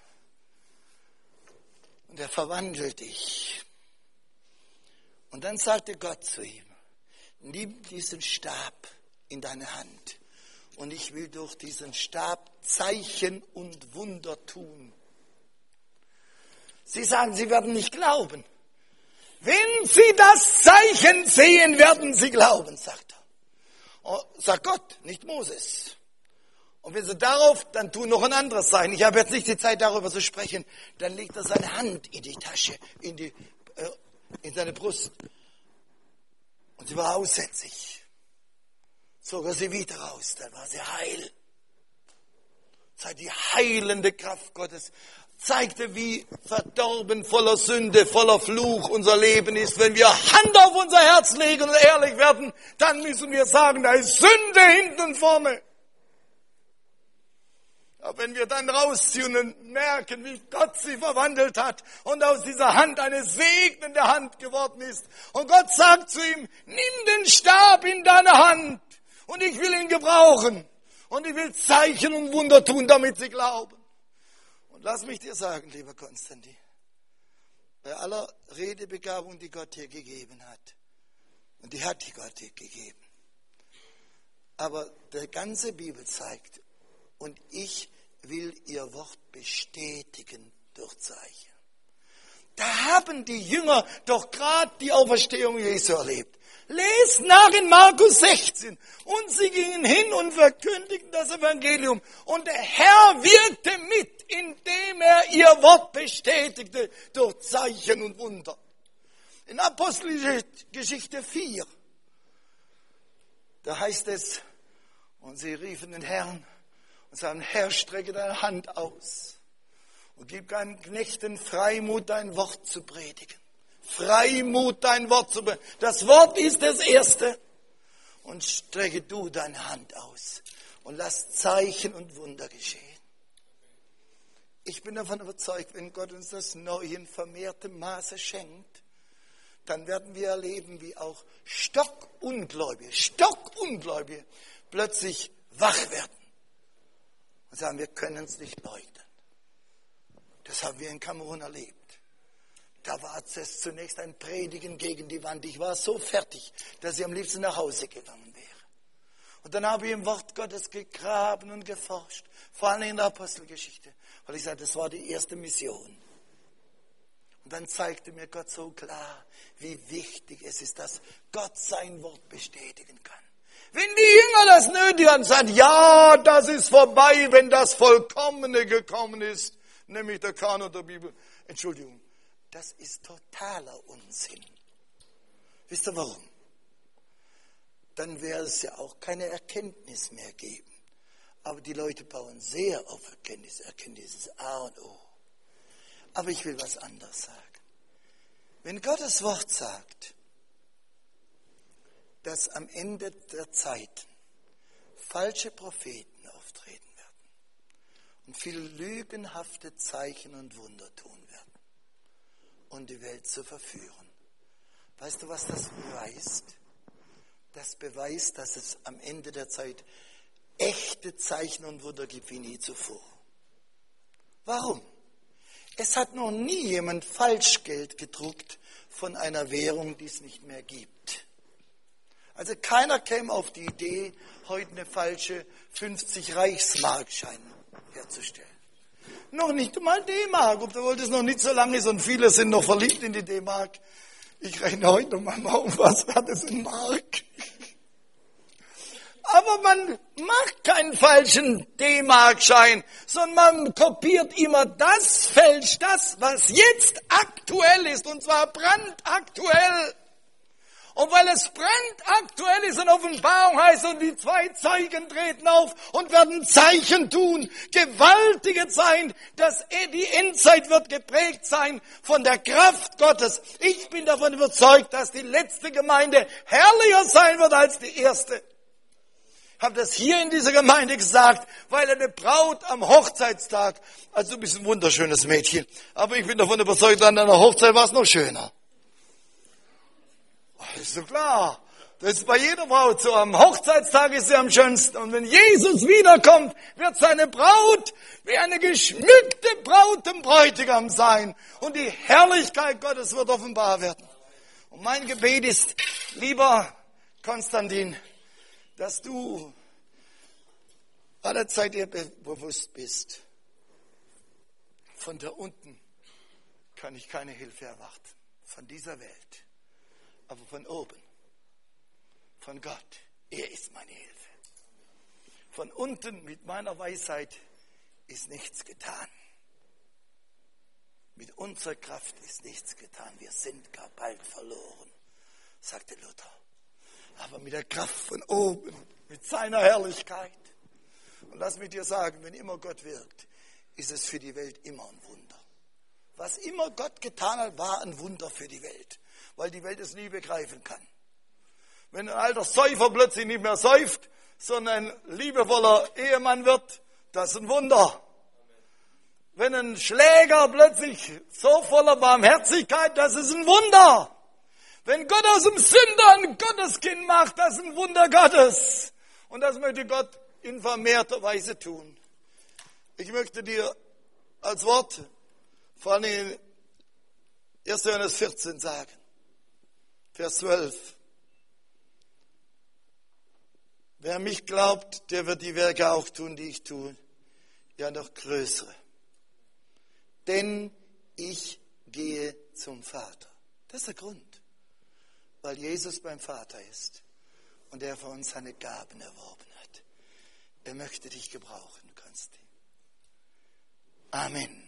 Und er verwandelt dich. Und dann sagte Gott zu ihm, nimm diesen Stab in deine Hand und ich will durch diesen Stab Zeichen und Wunder tun. Sie sagen, sie werden nicht glauben. Wenn sie das Zeichen sehen, werden sie glauben, sagt er. Oh, sagt Gott, nicht Moses. Und wenn sie darauf, dann tun noch ein anderes Zeichen. Ich habe jetzt nicht die Zeit darüber zu sprechen. Dann legt er seine Hand in die Tasche, in, die, äh, in seine Brust. Und sie war aussätzig. Zog er sie wieder raus, dann war sie heil. Sei die heilende Kraft Gottes zeigte, wie verdorben, voller Sünde, voller Fluch unser Leben ist. Wenn wir Hand auf unser Herz legen und ehrlich werden, dann müssen wir sagen, da ist Sünde hinten und vorne. Aber wenn wir dann rausziehen und merken, wie Gott sie verwandelt hat und aus dieser Hand eine segnende Hand geworden ist und Gott sagt zu ihm, nimm den Stab in deine Hand und ich will ihn gebrauchen und ich will Zeichen und Wunder tun, damit sie glauben. Und lass mich dir sagen, lieber Konstantin, bei aller Redebegabung, die Gott dir gegeben hat, und die hat die Gott dir gegeben, aber der ganze Bibel zeigt, und ich will ihr Wort bestätigen durch Zeichen. Da haben die Jünger doch gerade die Auferstehung Jesu erlebt. Lest nach in Markus 16. Und sie gingen hin und verkündigten das Evangelium. Und der Herr wirkte mit, indem er ihr Wort bestätigte durch Zeichen und Wunder. In Apostelgeschichte 4, da heißt es, und sie riefen den Herrn und sagen, Herr, strecke deine Hand aus und gib deinen Knechten Freimut, dein Wort zu predigen. Freimut, dein Wort zu predigen. Das Wort ist das Erste. Und strecke du deine Hand aus und lass Zeichen und Wunder geschehen. Ich bin davon überzeugt, wenn Gott uns das neue in vermehrtem Maße schenkt, dann werden wir erleben, wie auch Stockungläubige, Stockungläubige plötzlich wach werden und sagen, wir können es nicht leugnen. Das haben wir in Kamerun erlebt. Da war es zunächst ein Predigen gegen die Wand. Ich war so fertig, dass ich am liebsten nach Hause gegangen wäre. Und dann habe ich im Wort Gottes gegraben und geforscht, vor allem in der Apostelgeschichte, weil ich sagte, das war die erste Mission. Und dann zeigte mir Gott so klar, wie wichtig es ist, dass Gott sein Wort bestätigen kann. Wenn die Jünger das nötig haben, sagen, ja, das ist vorbei, wenn das Vollkommene gekommen ist, nämlich der Kanon der Bibel. Entschuldigung, das ist totaler Unsinn. Wisst ihr warum? Dann wäre es ja auch keine Erkenntnis mehr geben. Aber die Leute bauen sehr auf Erkenntnis. Erkenntnis ist A und O. Aber ich will was anderes sagen. Wenn Gottes Wort sagt, dass am Ende der Zeit falsche Propheten auftreten werden und viele lügenhafte Zeichen und Wunder tun werden und die Welt zu verführen. Weißt du, was das beweist? Das beweist, dass es am Ende der Zeit echte Zeichen und Wunder gibt wie nie zuvor. Warum? Es hat noch nie jemand Falschgeld gedruckt von einer Währung, die es nicht mehr gibt. Also keiner käme auf die Idee, heute eine falsche 50 Reichsmarkschein herzustellen. Noch nicht einmal D-Mark, obwohl das noch nicht so lange ist und viele sind noch verliebt in die D-Mark. Ich rechne heute mal auf, was war das in Mark? Aber man macht keinen falschen D-Mark-Schein, sondern man kopiert immer das, fälscht das, was jetzt aktuell ist, und zwar brandaktuell. Und weil es brandaktuell ist in Offenbarung heißt und die zwei Zeugen treten auf und werden Zeichen tun, gewaltige Zeichen, dass die Endzeit wird geprägt sein von der Kraft Gottes. Ich bin davon überzeugt, dass die letzte Gemeinde herrlicher sein wird als die erste. Ich habe das hier in dieser Gemeinde gesagt, weil eine Braut am Hochzeitstag, also du bist ein wunderschönes Mädchen, aber ich bin davon überzeugt, an deiner Hochzeit war es noch schöner. Ist doch klar. Das ist bei jeder Braut so. Am Hochzeitstag ist sie am schönsten. Und wenn Jesus wiederkommt, wird seine Braut wie eine geschmückte Braut dem Bräutigam sein. Und die Herrlichkeit Gottes wird offenbar werden. Und mein Gebet ist, lieber Konstantin, dass du aller Zeit dir bewusst bist, von da unten kann ich keine Hilfe erwarten, von dieser Welt aber von oben, von Gott. Er ist meine Hilfe. Von unten mit meiner Weisheit ist nichts getan. Mit unserer Kraft ist nichts getan. Wir sind gar bald verloren, sagte Luther. Aber mit der Kraft von oben, mit seiner Herrlichkeit. Und lass mich dir sagen, wenn immer Gott wirkt, ist es für die Welt immer ein Wunder. Was immer Gott getan hat, war ein Wunder für die Welt, weil die Welt es nie begreifen kann. Wenn ein alter Säufer plötzlich nicht mehr säuft, sondern ein liebevoller Ehemann wird, das ist ein Wunder. Wenn ein Schläger plötzlich so voller Barmherzigkeit, das ist ein Wunder. Wenn Gott aus dem Sünder ein Gotteskind macht, das ist ein Wunder Gottes. Und das möchte Gott in vermehrter Weise tun. Ich möchte dir als Wort vor allem in 1. Johannes 14 sagen, Vers 12. Wer mich glaubt, der wird die Werke auch tun, die ich tue, ja noch größere. Denn ich gehe zum Vater. Das ist der Grund, weil Jesus beim Vater ist und er für uns seine Gaben erworben hat. Er möchte dich gebrauchen, Konsti. Amen.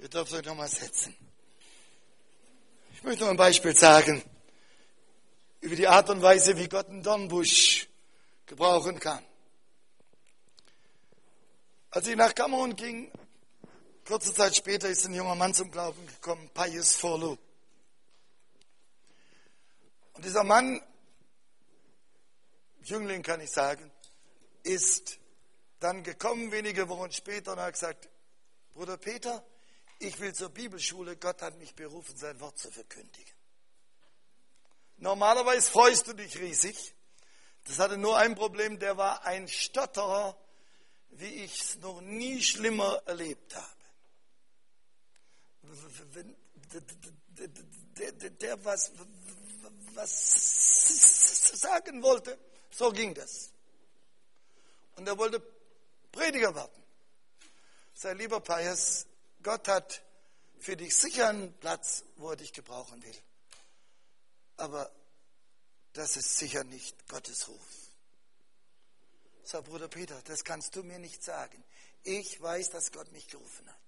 Ihr dürft euch nochmal setzen. Ich möchte noch ein Beispiel sagen über die Art und Weise, wie Gott einen Dornbusch gebrauchen kann. Als ich nach Kamerun ging, kurze Zeit später ist ein junger Mann zum Glauben gekommen, Pius Forlu. Und dieser Mann, Jüngling kann ich sagen, ist dann gekommen wenige Wochen später und hat gesagt, Bruder Peter, ich will zur Bibelschule, Gott hat mich berufen, sein Wort zu verkündigen. Normalerweise freust du dich riesig, das hatte nur ein Problem, der war ein Stotterer, wie ich es noch nie schlimmer erlebt habe. Der, der, was, was sagen wollte, so ging das. Und er wollte Prediger werden. Sei lieber Pius, Gott hat für dich sicher einen Platz, wo er dich gebrauchen will. Aber das ist sicher nicht Gottes Ruf. Sag Bruder Peter, das kannst du mir nicht sagen. Ich weiß, dass Gott mich gerufen hat.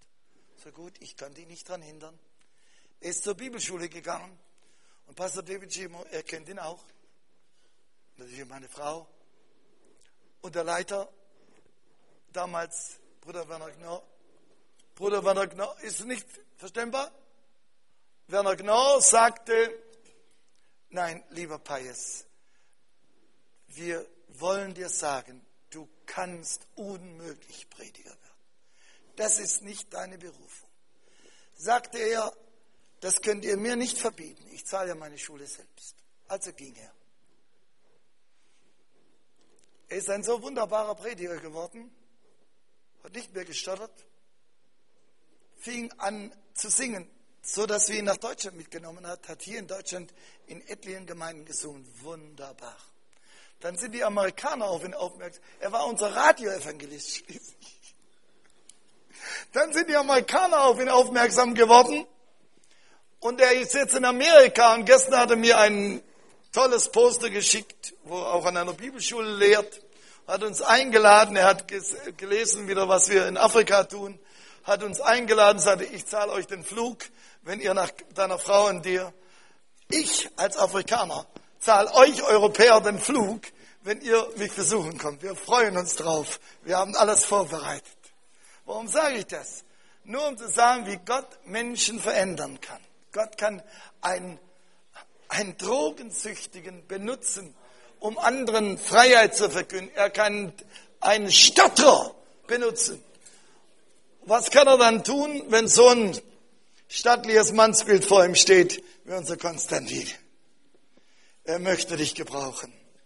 So gut, ich kann dich nicht daran hindern. Er ist zur Bibelschule gegangen und Pastor David Gimo, er kennt ihn auch. Natürlich meine Frau. Und der Leiter, damals Bruder Werner Knorr, Bruder Werner Knorr, ist nicht verständbar? Werner Knorr sagte, Nein, lieber Pius, wir wollen dir sagen, du kannst unmöglich Prediger werden. Das ist nicht deine Berufung. Sagte er, das könnt ihr mir nicht verbieten. Ich zahle ja meine Schule selbst. Also ging er. Er ist ein so wunderbarer Prediger geworden, hat nicht mehr gestottert, fing an zu singen so dass wir ihn nach Deutschland mitgenommen hat, hat hier in Deutschland in etlichen Gemeinden gesungen. Wunderbar. Dann sind die Amerikaner auf ihn aufmerksam. Er war unser Radioevangelist schließlich. Dann sind die Amerikaner auf ihn aufmerksam geworden. Und er ist jetzt in Amerika und gestern hat er mir ein tolles Poster geschickt, wo er auch an einer Bibelschule lehrt, hat uns eingeladen, er hat gelesen wieder, was wir in Afrika tun, hat uns eingeladen, sagte, ich zahle euch den Flug, wenn ihr nach deiner Frau und dir, ich als Afrikaner zahle euch Europäer den Flug, wenn ihr mich besuchen kommt. Wir freuen uns drauf. Wir haben alles vorbereitet. Warum sage ich das? Nur um zu sagen, wie Gott Menschen verändern kann. Gott kann einen, einen Drogensüchtigen benutzen, um anderen Freiheit zu verkünden. Er kann einen Stotterer benutzen. Was kann er dann tun, wenn so ein stattliches Mannsbild vor ihm steht, wie unser Konstantin. Er möchte dich gebrauchen.